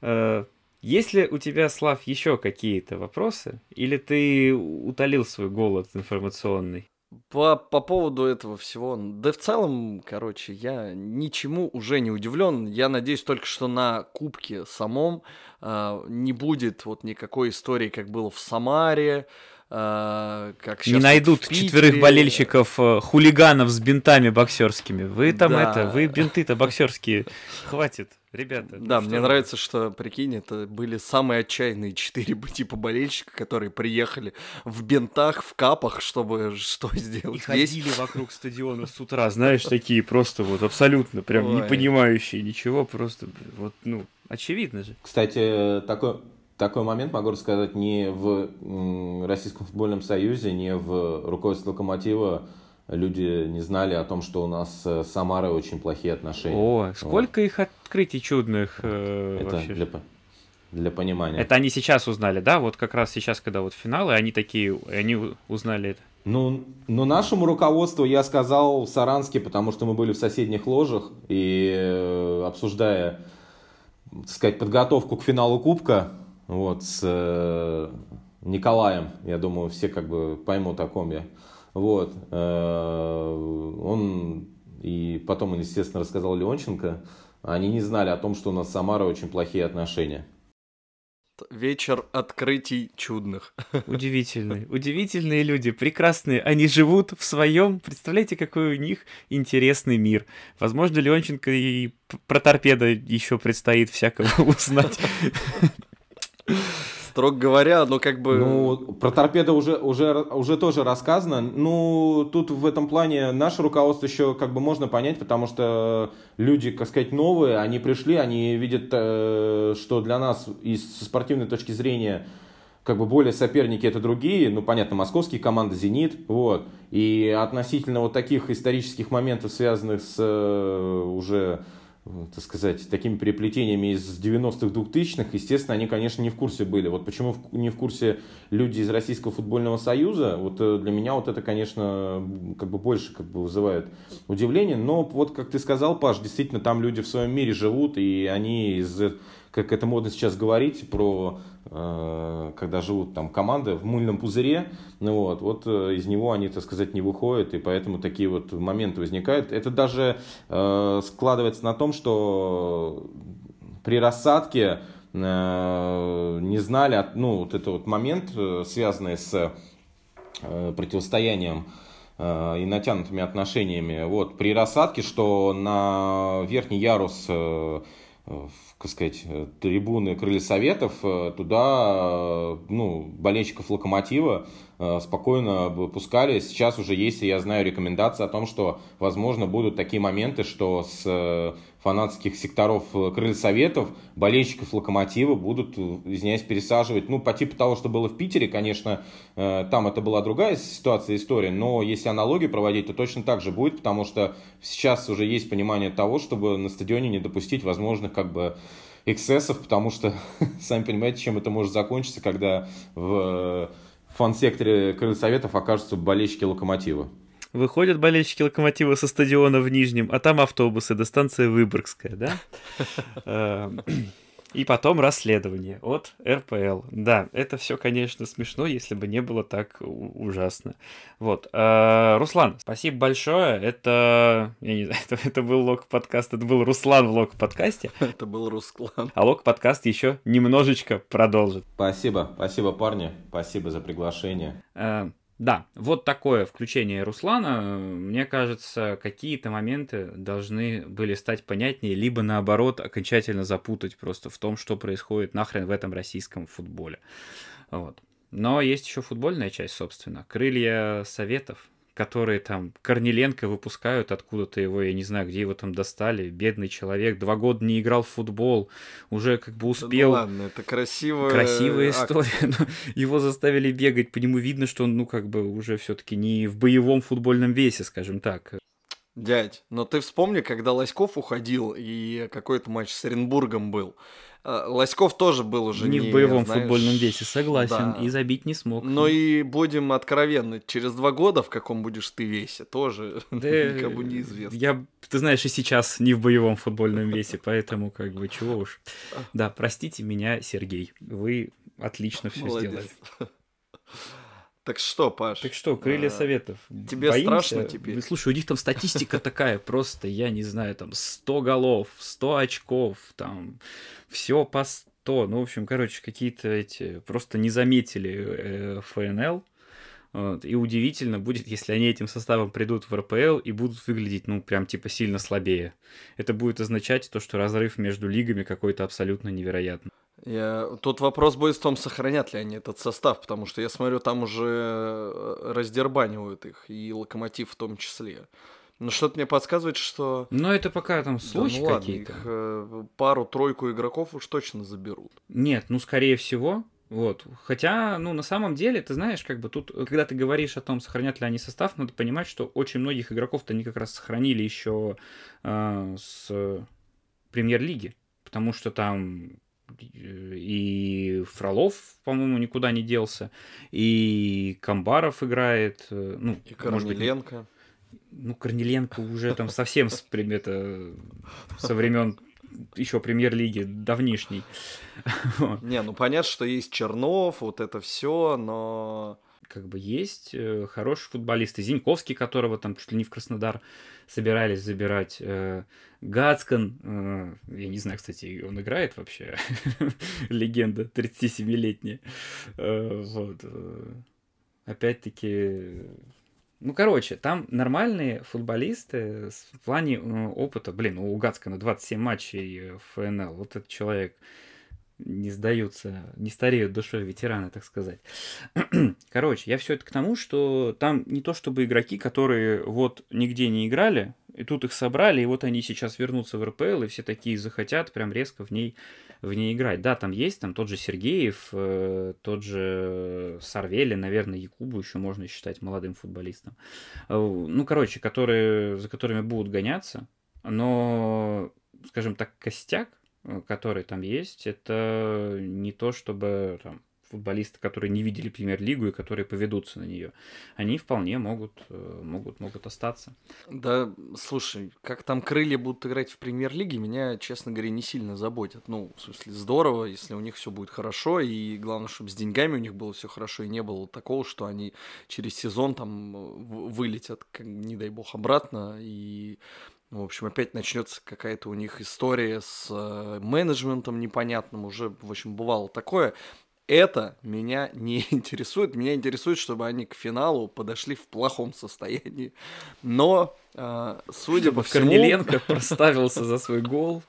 Э, есть ли у тебя, Слав, еще какие-то вопросы? Или ты утолил свой голод информационный? По, по поводу этого всего, да в целом, короче, я ничему уже не удивлен. Я надеюсь только, что на Кубке самом э, не будет вот никакой истории, как было в Самаре, э, как Не найдут вот четверых болельщиков э, хулиганов с бинтами боксерскими. Вы там да. это, вы бинты-то боксерские, (laughs) хватит. Ребята. Да, ну, мне что нравится, что, прикинь, это были самые отчаянные четыре (laughs) типа болельщика, которые приехали в бинтах, в капах, чтобы что (laughs) сделать. И ходили Весь... вокруг (laughs) стадиона с утра, знаешь, такие просто вот абсолютно прям Ой. не понимающие ничего, просто вот, ну, очевидно же. Кстати, такой, такой момент могу рассказать не в Российском футбольном союзе, не в руководстве Локомотива, люди не знали о том, что у нас с Самарой очень плохие отношения. О, сколько вот. их открытий чудных э, Это вообще. Для, для понимания. Это они сейчас узнали, да? Вот как раз сейчас, когда вот финалы, они такие, они узнали это. Ну, ну, нашему руководству я сказал в Саранске, потому что мы были в соседних ложах и э, обсуждая, так сказать, подготовку к финалу Кубка, вот, с э, Николаем, я думаю, все как бы поймут, о ком я. Вот. Э, он и потом, естественно, рассказал Леонченко. Они не знали о том, что у нас с Самарой очень плохие отношения. Вечер открытий чудных. Удивительные, удивительные люди, прекрасные. Они живут в своем. Представляете, какой у них интересный мир. Возможно, Леонченко и про торпеда еще предстоит всякого (laughs) узнать. Строго говоря, ну как бы... Ну, про торпеды уже, уже, уже тоже рассказано. Ну, тут в этом плане наше руководство еще как бы можно понять, потому что люди, как сказать, новые, они пришли, они видят, э, что для нас и с спортивной точки зрения как бы более соперники это другие, ну, понятно, московские команды, «Зенит», вот, и относительно вот таких исторических моментов, связанных с э, уже так сказать, такими переплетениями из 90-х, 2000-х, естественно, они, конечно, не в курсе были. Вот почему не в курсе люди из Российского футбольного союза, вот э, для меня вот это, конечно, как бы больше как бы вызывает удивление. Но вот, как ты сказал, Паш, действительно, там люди в своем мире живут, и они из как это модно сейчас говорить, про э, когда живут там команды в мыльном пузыре, ну вот, вот э, из него они, так сказать, не выходят, и поэтому такие вот моменты возникают. Это даже э, складывается на том, что при рассадке э, не знали, ну, вот этот вот момент, э, связанный с э, противостоянием э, и натянутыми отношениями. Вот, при рассадке, что на верхний ярус как сказать, трибуны Крылья Советов, э, туда э, ну, болельщиков Локомотива Э, спокойно пускали. Сейчас уже есть, я знаю, рекомендации о том, что, возможно, будут такие моменты, что с э, фанатских секторов э, крылья советов болельщиков Локомотива будут, извиняюсь, пересаживать, ну, по типу того, что было в Питере, конечно, там это была другая ситуация, история, но если аналогию проводить, то точно так же будет, потому что сейчас уже есть понимание того, чтобы на стадионе не допустить возможных, как бы, эксцессов, потому что, (laughs) сами понимаете, чем это может закончиться, когда в фан-секторе Крылья Советов окажутся болельщики Локомотива. Выходят болельщики Локомотива со стадиона в Нижнем, а там автобусы до станции Выборгская, да? (laughs) Э, и потом расследование от РПЛ. Да, это все, конечно, смешно, если бы не было так ужасно. Вот. А, Руслан, спасибо большое. Это, я не знаю, (laughs) это, это был лог подкаст, это был Руслан в лог подкасте. (laughs) Это был Руслан. А лог подкаст еще немножечко продолжит. Спасибо, спасибо, парни. Спасибо за приглашение. А, да, вот такое включение Руслана, мне кажется, какие-то моменты должны были стать понятнее, либо наоборот окончательно запутать просто в том, что происходит нахрен в этом российском футболе. Вот. Но есть еще футбольная часть, собственно. Крылья советов, которые там Корниленко выпускают откуда-то его, я не знаю, где его там достали. Бедный человек, два года не играл в футбол, уже как бы успел. Ну ладно, это красивая... Красивая история. (laughs) Но его заставили бегать, по нему видно, что он, ну, как бы уже все таки не в боевом футбольном весе, скажем так. Дядь, но ты вспомни, когда Лоськов уходил, и какой-то матч с Оренбургом был. Э, Лоськов тоже был уже не, не в боевом знаешь, футбольном весе, согласен, да. и забить не смог. Но и будем откровенны, через два года в каком будешь ты весе, тоже (laughs) да, никому неизвестно. Я, ты знаешь, и сейчас не в боевом футбольном весе, поэтому как бы чего уж. (laughs) Да, простите меня, Сергей, вы отлично все сделали. (laughs) Так что, Паш? Так что, крылья а, советов. Тебе боимся? страшно теперь? Слушай, у них там статистика такая просто, я не знаю, там 100 голов, 100 очков, там все по 100. Ну, в общем, короче, какие-то эти просто не заметили э, ФНЛ. Вот. И удивительно будет, если они этим составом придут в РПЛ и будут выглядеть, ну, прям типа сильно слабее. Это будет означать то, что разрыв между лигами какой-то абсолютно невероятный. Я... Тут вопрос будет в том, сохранят ли они этот состав, потому что я смотрю, там уже э, раздербанивают их, и локомотив в том числе. Но что-то мне подсказывает, что... Но это пока там слухи да, ну, какие-то. Э, пару-тройку игроков уж точно заберут. Нет, ну скорее всего, вот. Хотя, ну, на самом деле, ты знаешь, как бы тут, когда ты говоришь о том, сохранят ли они состав, надо понимать, что очень многих игроков-то они как раз сохранили еще э, с премьер-лиги. Потому что там и Фролов, по-моему, никуда не делся, и Камбаров играет, э, ну, и Корнеленко. Быть, ну, Корнеленко уже там совсем с предмета со времен еще премьер-лиги давнишней. (laughs) Не, ну понятно, что есть Чернов, вот это все, но как бы есть э, хорошие футболисты. Зиньковский, которого там чуть ли не в Краснодар собирались забирать. Э, Гацкан, э, я не знаю, кстати, он играет вообще. (laughs) Легенда 37-летняя. Э, вот. Опять-таки, ну, короче, там нормальные футболисты в плане опыта. Блин, у Гацкана 27 матчей в ФНЛ. Вот этот человек не сдаются, не стареют душой ветераны, так сказать. (clears throat) Короче, я все это к тому, что там не то чтобы игроки, которые вот нигде не играли, и тут их собрали, и вот они сейчас вернутся в РПЛ, и все такие захотят прям резко в ней, в ней играть. Да, там есть, там тот же Сергеев, э, тот же Сарвели, наверное, Якубу еще можно считать молодым футболистом. Э, ну, короче, которые, за которыми будут гоняться, но, скажем так, костяк который там есть, это не то, чтобы там, футболисты, которые не видели премьер-лигу и которые поведутся на нее, они вполне могут, э, могут, могут остаться. Да, слушай, как там крылья будут играть в премьер-лиге, меня, честно говоря, не сильно заботит. Ну, в смысле, здорово, если у них все будет хорошо, и главное, чтобы с деньгами у них было все хорошо, и не было такого, что они через сезон там вылетят, не дай бог, обратно, и в общем, опять начнется какая-то у них история с э, менеджментом непонятным. Уже, в общем, бывало такое. Это меня не (laughs) интересует. Меня интересует, чтобы они к финалу подошли в плохом состоянии. Но, э, судя чтобы по всему... Корнеленко (laughs) проставился за свой гол,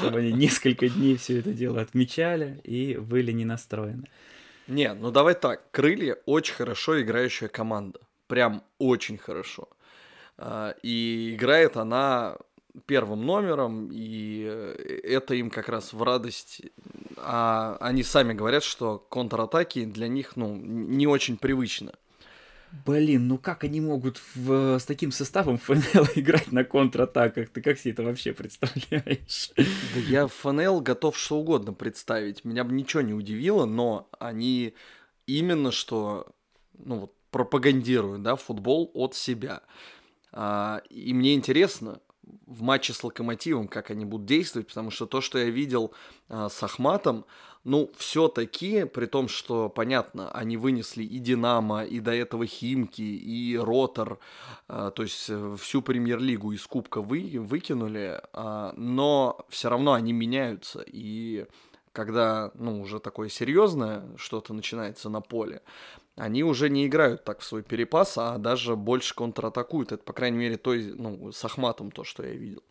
чтобы они несколько дней все это дело отмечали и были не настроены. Не, ну давай так. Крылья очень хорошо играющая команда. Прям очень хорошо. А, и играет она первым номером, и это им как раз в радость. А они сами говорят, что контратаки для них, ну, не очень привычно. Блин, ну как они могут в, с таким составом ФНЛ (laughs) играть на контратаках? Ты как себе это вообще представляешь? Да я ФНЛ готов что угодно представить. Меня бы ничего не удивило, но они именно что, ну вот, пропагандируют, да, футбол от себя. А, и мне интересно в матче с Локомотивом, как они будут действовать, потому что то, что я видел а, с Ахматом, ну, все-таки, при том, что, понятно, они вынесли и Динамо, и до этого Химки, и Ротор, а, то есть э, всю премьер-лигу из Кубка вы, выкинули, но все равно они меняются, и когда, ну, уже такое серьезное что-то начинается на поле, они уже не играют так в свой перепас, а даже больше контратакуют. Это, по крайней мере, той, ну, с Ахматом то, что я видел.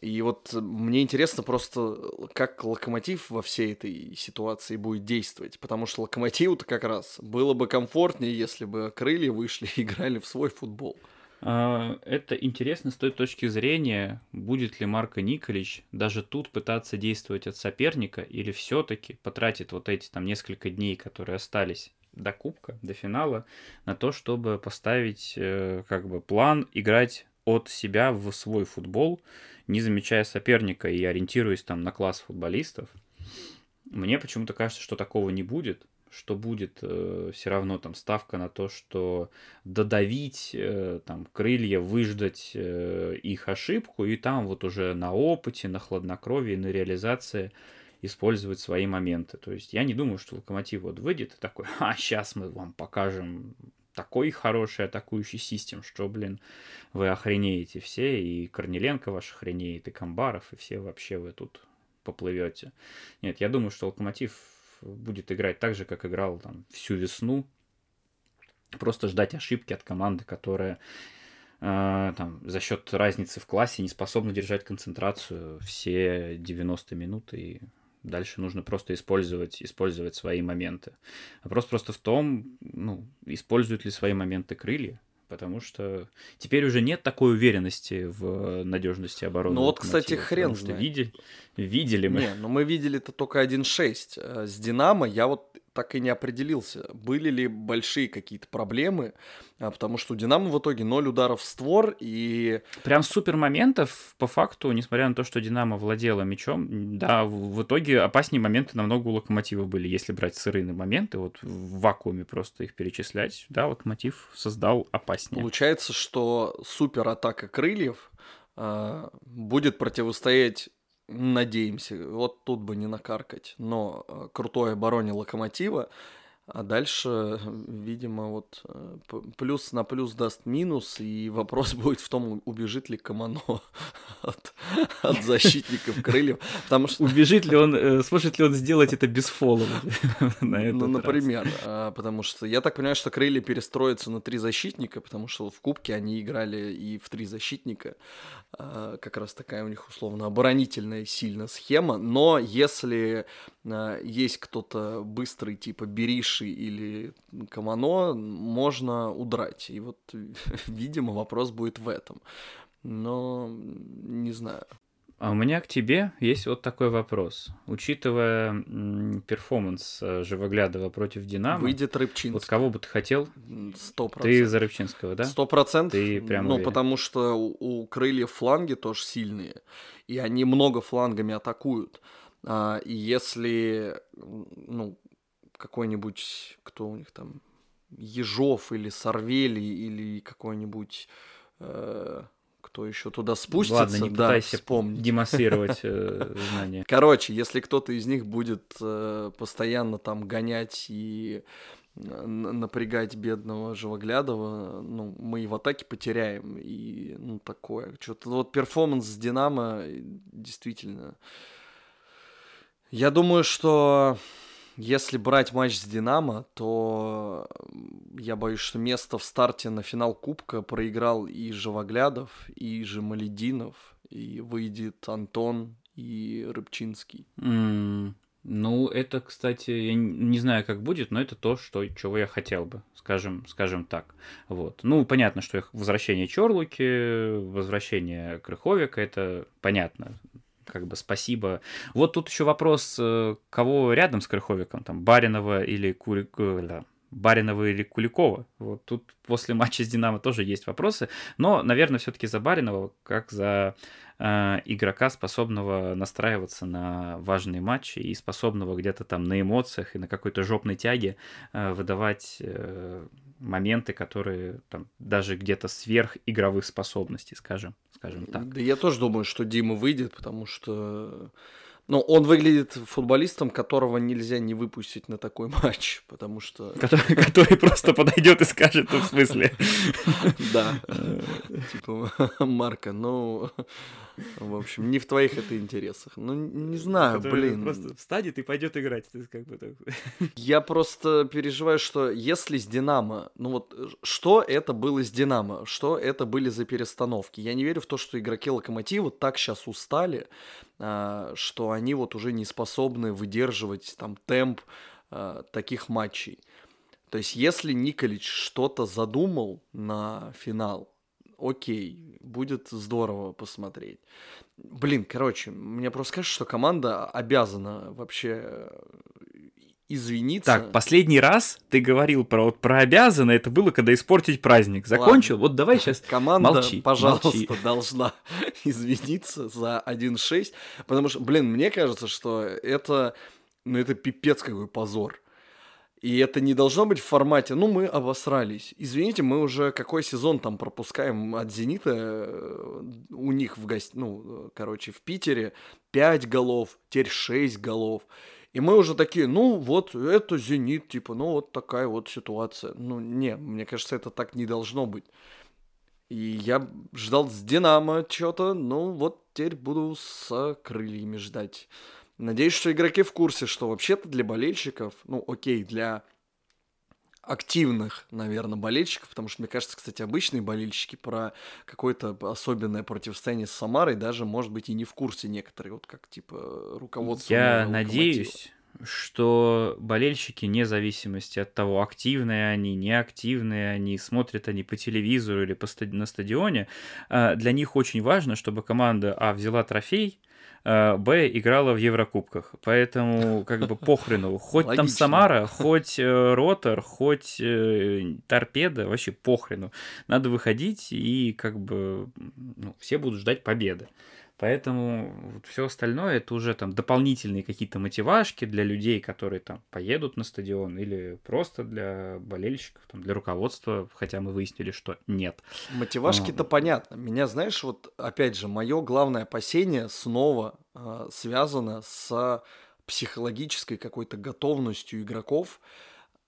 И вот мне интересно просто, как Локомотив во всей этой ситуации будет действовать. Потому что Локомотиву-то как раз было бы комфортнее, если бы крылья вышли и (laughs) играли в свой футбол. А, это интересно с той точки зрения, будет ли Марко Николич даже тут пытаться действовать от соперника, или все-таки потратит вот эти там несколько дней, которые остались до кубка, до финала, на то, чтобы поставить э, как бы план играть от себя в свой футбол, не замечая соперника и ориентируясь там на класс футболистов. Мне почему-то кажется, что такого не будет, что будет э, все равно там ставка на то, что додавить э, там крылья, выждать э, их ошибку и там вот уже на опыте, на хладнокровии, на реализации использовать свои моменты. То есть я не думаю, что Локомотив вот выйдет и такой, а сейчас мы вам покажем такой хороший атакующий систем, что, блин, вы охренеете все, и Корнеленко ваш охренеет, и Камбаров, и все вообще вы тут поплывете. Нет, я думаю, что Локомотив будет играть так же, как играл там всю весну. Просто ждать ошибки от команды, которая э, там, за счет разницы в классе не способна держать концентрацию все 90 минут и Дальше нужно просто использовать, использовать свои моменты. Вопрос просто в том, ну, используют ли свои моменты крылья, потому что теперь уже нет такой уверенности в надежности обороны. Ну вот, кстати, хрен знает. Видели, видели мы. Не, ну мы видели-то только 1-6. Э, с Динамо я вот так и не определился, были ли большие какие-то проблемы, а, потому что у Динамо в итоге 0 ударов в створ и... Прям супер моментов, по факту, несмотря на то, что Динамо владела мячом, да, в итоге опаснее моменты намного у Локомотива были, если брать сырые моменты, вот в вакууме просто их перечислять, да, Локомотив создал опаснее. Получается, что супер атака крыльев э, будет противостоять Надеемся. Вот тут бы не накаркать. Но э, крутой обороне локомотива а дальше, (laughs) видимо, вот э, плюс на плюс даст минус, и вопрос (laughs) будет в том, убежит ли Камано (laughs) от, от защитников крыльев. Потому что... Убежит ли он, э, сможет ли он сделать это без фола? Ну, например, а, потому что я так понимаю, что крылья перестроятся на три защитника, потому что в Кубке они играли и в три защитника. А, как раз такая у них условно оборонительная сильная схема. Но если есть кто-то быстрый, типа Бериши или Камано, можно удрать. И вот, (laughs) видимо, вопрос будет в этом. Но не знаю. А у меня к тебе есть вот такой вопрос. Учитывая перформанс э, Живоглядова против Динамо... Выйдет Рыбчинский. Вот кого бы ты хотел? Сто процентов. Ты за Рыбчинского, да? Сто процентов. Ты прям Ну, уверен? потому что у, у крыльев фланги тоже сильные. И они много флангами атакуют. А, и если, ну, какой-нибудь, кто у них там, Ежов или Сорвели или какой-нибудь... э, кто еще туда спустится, Ладно, не да, пытайся вспомнить. демонстрировать (laughs) э, знания. Короче, если кто-то из них будет э, постоянно там гонять и э, напрягать бедного Живоглядова, ну, мы и в атаке потеряем, и, ну, такое. Что-то вот перформанс с Динамо э, действительно... Я думаю, что если брать матч с Динамо, то я боюсь, что место в старте на финал Кубка проиграл и Живоглядов, и Жемалединов, и выйдет Антон и Рыбчинский. М, Ну, это, кстати, я не знаю, как будет, но это то, что, чего я хотел бы, скажем, скажем так. Вот. Ну, понятно, что их возвращение Чорлуки, возвращение Крыховика, это понятно. Как бы спасибо. Вот тут еще вопрос, э, кого рядом с Крыховиком, там, Баринова или Кури... э, Баринова или Куликова. Вот тут после матча с Динамо тоже есть вопросы. Но, наверное, все-таки за Баринова, как за э, игрока, способного настраиваться на важные матчи и способного где-то там на эмоциях и на какой-то жопной тяге э, выдавать э, моменты, которые там даже где-то сверх игровых способностей, скажем, скажем так. Да я тоже думаю, что Дима выйдет, потому что... Ну, он выглядит футболистом, которого нельзя не выпустить на такой (laughs) матч, потому что... Который, (laughs) который просто подойдет и скажет, ну, в смысле. (laughs) Да. Типа, Марка, ну... В общем, не в твоих это интересах. Ну, не знаю, блин. Просто встанет и пойдет играть. Есть, как бы так. (laughs) Я просто переживаю, что если с Динамо, ну вот что это было с Динамо, что это были за перестановки. Я не верю в то, что игроки Локомотива так сейчас устали, а, что они вот уже не способны выдерживать там темп а, таких матчей. То есть если Николич что-то задумал на финал, окей, будет здорово посмотреть. Блин, короче, мне просто кажется, что команда обязана вообще э, извиниться. Так, последний раз ты говорил про, вот, про обязаны, это было, когда испортить праздник. Закончил? Ладно. Вот давай сейчас (laughs) Команда, молчи, пожалуйста, молчи. (laughs) должна (laughs) извиниться за 1-6, потому что, блин, мне кажется, что это, ну, это пипец какой позор. И это не должно быть в формате, ну, мы обосрались. Извините, мы уже какой сезон там пропускаем от «Зенита» э, у них в гость... ну, короче, в Питере 5 голов, теперь 6 голов. И мы уже такие, ну, вот, это «Зенит», типа, ну, вот такая вот ситуация. Ну, не, мне кажется, это так не должно быть. И я ждал с «Динамо» что-то, ну, вот теперь буду с крыльями ждать. Надеюсь, что игроки в курсе, что вообще-то для болельщиков, ну окей, для активных, наверное, болельщиков, потому что, мне кажется, кстати, обычные болельщики про какое-то особенное противостояние с Самарой даже, может быть, и не в курсе некоторые, вот как, типа, руководство. Я надеюсь, что болельщики, вне зависимости от того, активные они, неактивные они, смотрят они по телевизору или по ста- на стадионе, а, для них очень важно, чтобы команда А взяла трофей, Б играла в Еврокубках. Поэтому как бы похрену. (laughs) Хоть там Логично. Самара, хоть э, Ротор, хоть э, Торпеда, вообще похрену. Надо выходить и как бы ну, все будут ждать победы. Поэтому все остальное это уже там дополнительные какие-то мотивашки для людей, которые там поедут на стадион, или просто для болельщиков, там, для руководства, хотя мы выяснили, что нет. Мотивашки-то понятно. Меня, знаешь, вот опять же, мое главное опасение снова а, связано с психологической какой-то готовностью игроков,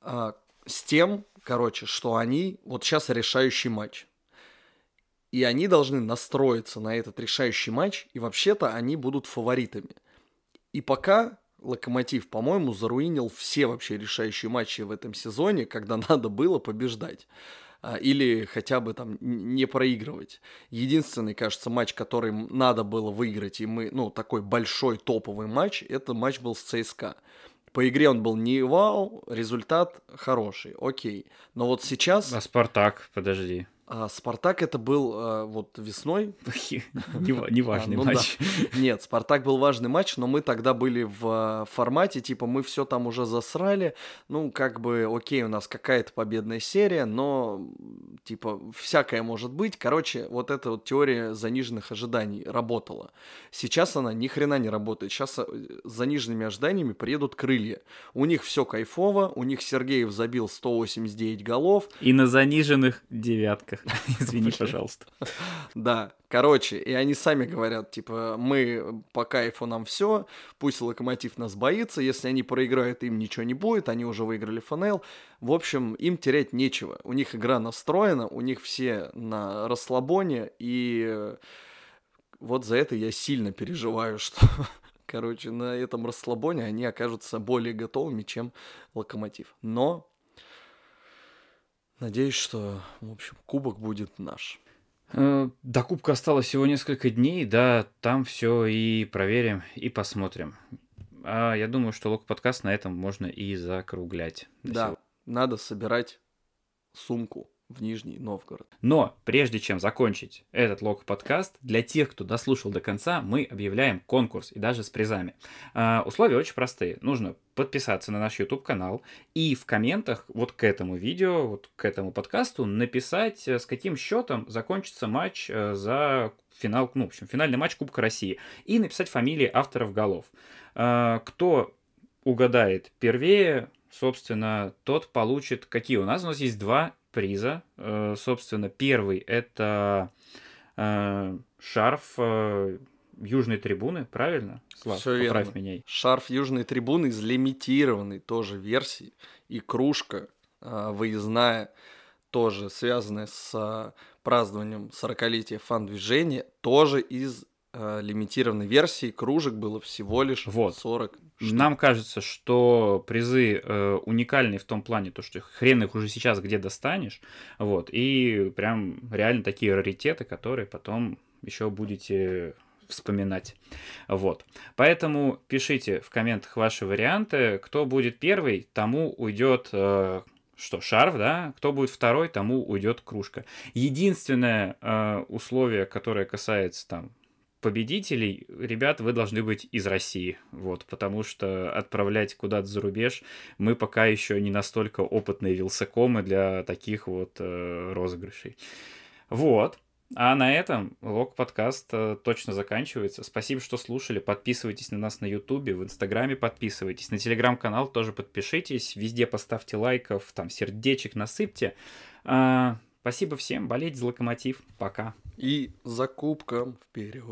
а, с тем, короче, что они вот сейчас решающий матч. И они должны настроиться на этот решающий матч, и вообще-то они будут фаворитами. И пока Локомотив, по-моему, заруинил все вообще решающие матчи в этом сезоне, когда (laughs) надо было побеждать. А, Или хотя бы там не проигрывать. Единственный, кажется, матч, который надо было выиграть, и мы, ну, такой большой топовый матч, это матч был с ЦСКА. По игре он был не вау, результат хороший, окей. Но вот сейчас А Спартак, подожди. А, Спартак это был а, вот весной, (laughs) Нева- Неважный А, ну матч. (laughs) Нет, Спартак был важный матч, но мы тогда были в э, формате, типа, мы все там уже засрали. Ну, как бы, окей, у нас какая-то победная серия, но, типа, всякое может быть. Короче, вот эта вот теория заниженных ожиданий работала. Сейчас она ни хрена не работает. Сейчас э, с заниженными ожиданиями приедут крылья. У них все кайфово, у них Сергеев забил 189 голов, И на заниженных девятках. (laughs) Извини, пожалуйста. Да, короче, и они сами говорят, типа, мы по кайфу нам все, пусть Локомотив нас боится, если они проиграют, им ничего не будет, они уже выиграли ФНЛ. В общем, им терять нечего. У них игра настроена, у них все на расслабоне, и вот за это я сильно переживаю, (laughs) что, короче, на этом расслабоне они окажутся более готовыми, чем Локомотив. Но надеюсь, что, в общем, кубок будет наш. Э, До Кубка осталось всего несколько дней, да, там все и проверим, и посмотрим. А я думаю, что лог подкаст на этом можно и закруглять. Да, сегодня. надо собирать сумку в Нижний Новгород. Но прежде чем закончить этот лог подкаст, для тех, кто дослушал до конца, мы объявляем конкурс и даже с призами. А, условия очень простые. Нужно подписаться на наш YouTube канал и в комментах вот к этому видео, вот к этому подкасту написать, э, с каким счетом закончится матч э, за финал, ну, в общем, финальный матч Кубка России. И написать фамилии авторов голов. А, кто угадает первее, собственно, тот получит... Какие у нас? У нас есть два приза. Э, Собственно, первый это э, шарф э, Южной трибуны, правильно? Слав, поправь верно. меня. Шарф Южной трибуны из лимитированной тоже версии. И кружка выездная, тоже связанная с празднованием 40-летия фан-движения, тоже из а, лимитированной версии. Кружек было всего лишь Вот. 40 штук. Нам кажется, что призы э, уникальны в том плане, то, что хрен их уже сейчас где достанешь. Вот. И прям реально такие раритеты, которые потом еще будете вспоминать. Вот. Поэтому пишите в комментах ваши варианты. Кто будет первый, тому уйдет э, что, шарф, да? Кто будет второй, тому уйдет кружка. Единственное э, условие, которое касается там победителей, ребят, вы должны быть из России, вот, потому что отправлять куда-то за рубеж мы пока еще не настолько опытные вилсакомы для таких вот э, розыгрышей. Вот. А на этом лог подкаст э, точно заканчивается. Спасибо, что слушали. Подписывайтесь на нас на Ютубе, в Инстаграме подписывайтесь, на Телеграм-канал тоже подпишитесь, везде поставьте лайков, там сердечек насыпьте. Спасибо всем, болеть за локомотив. Пока. И за кубком вперед.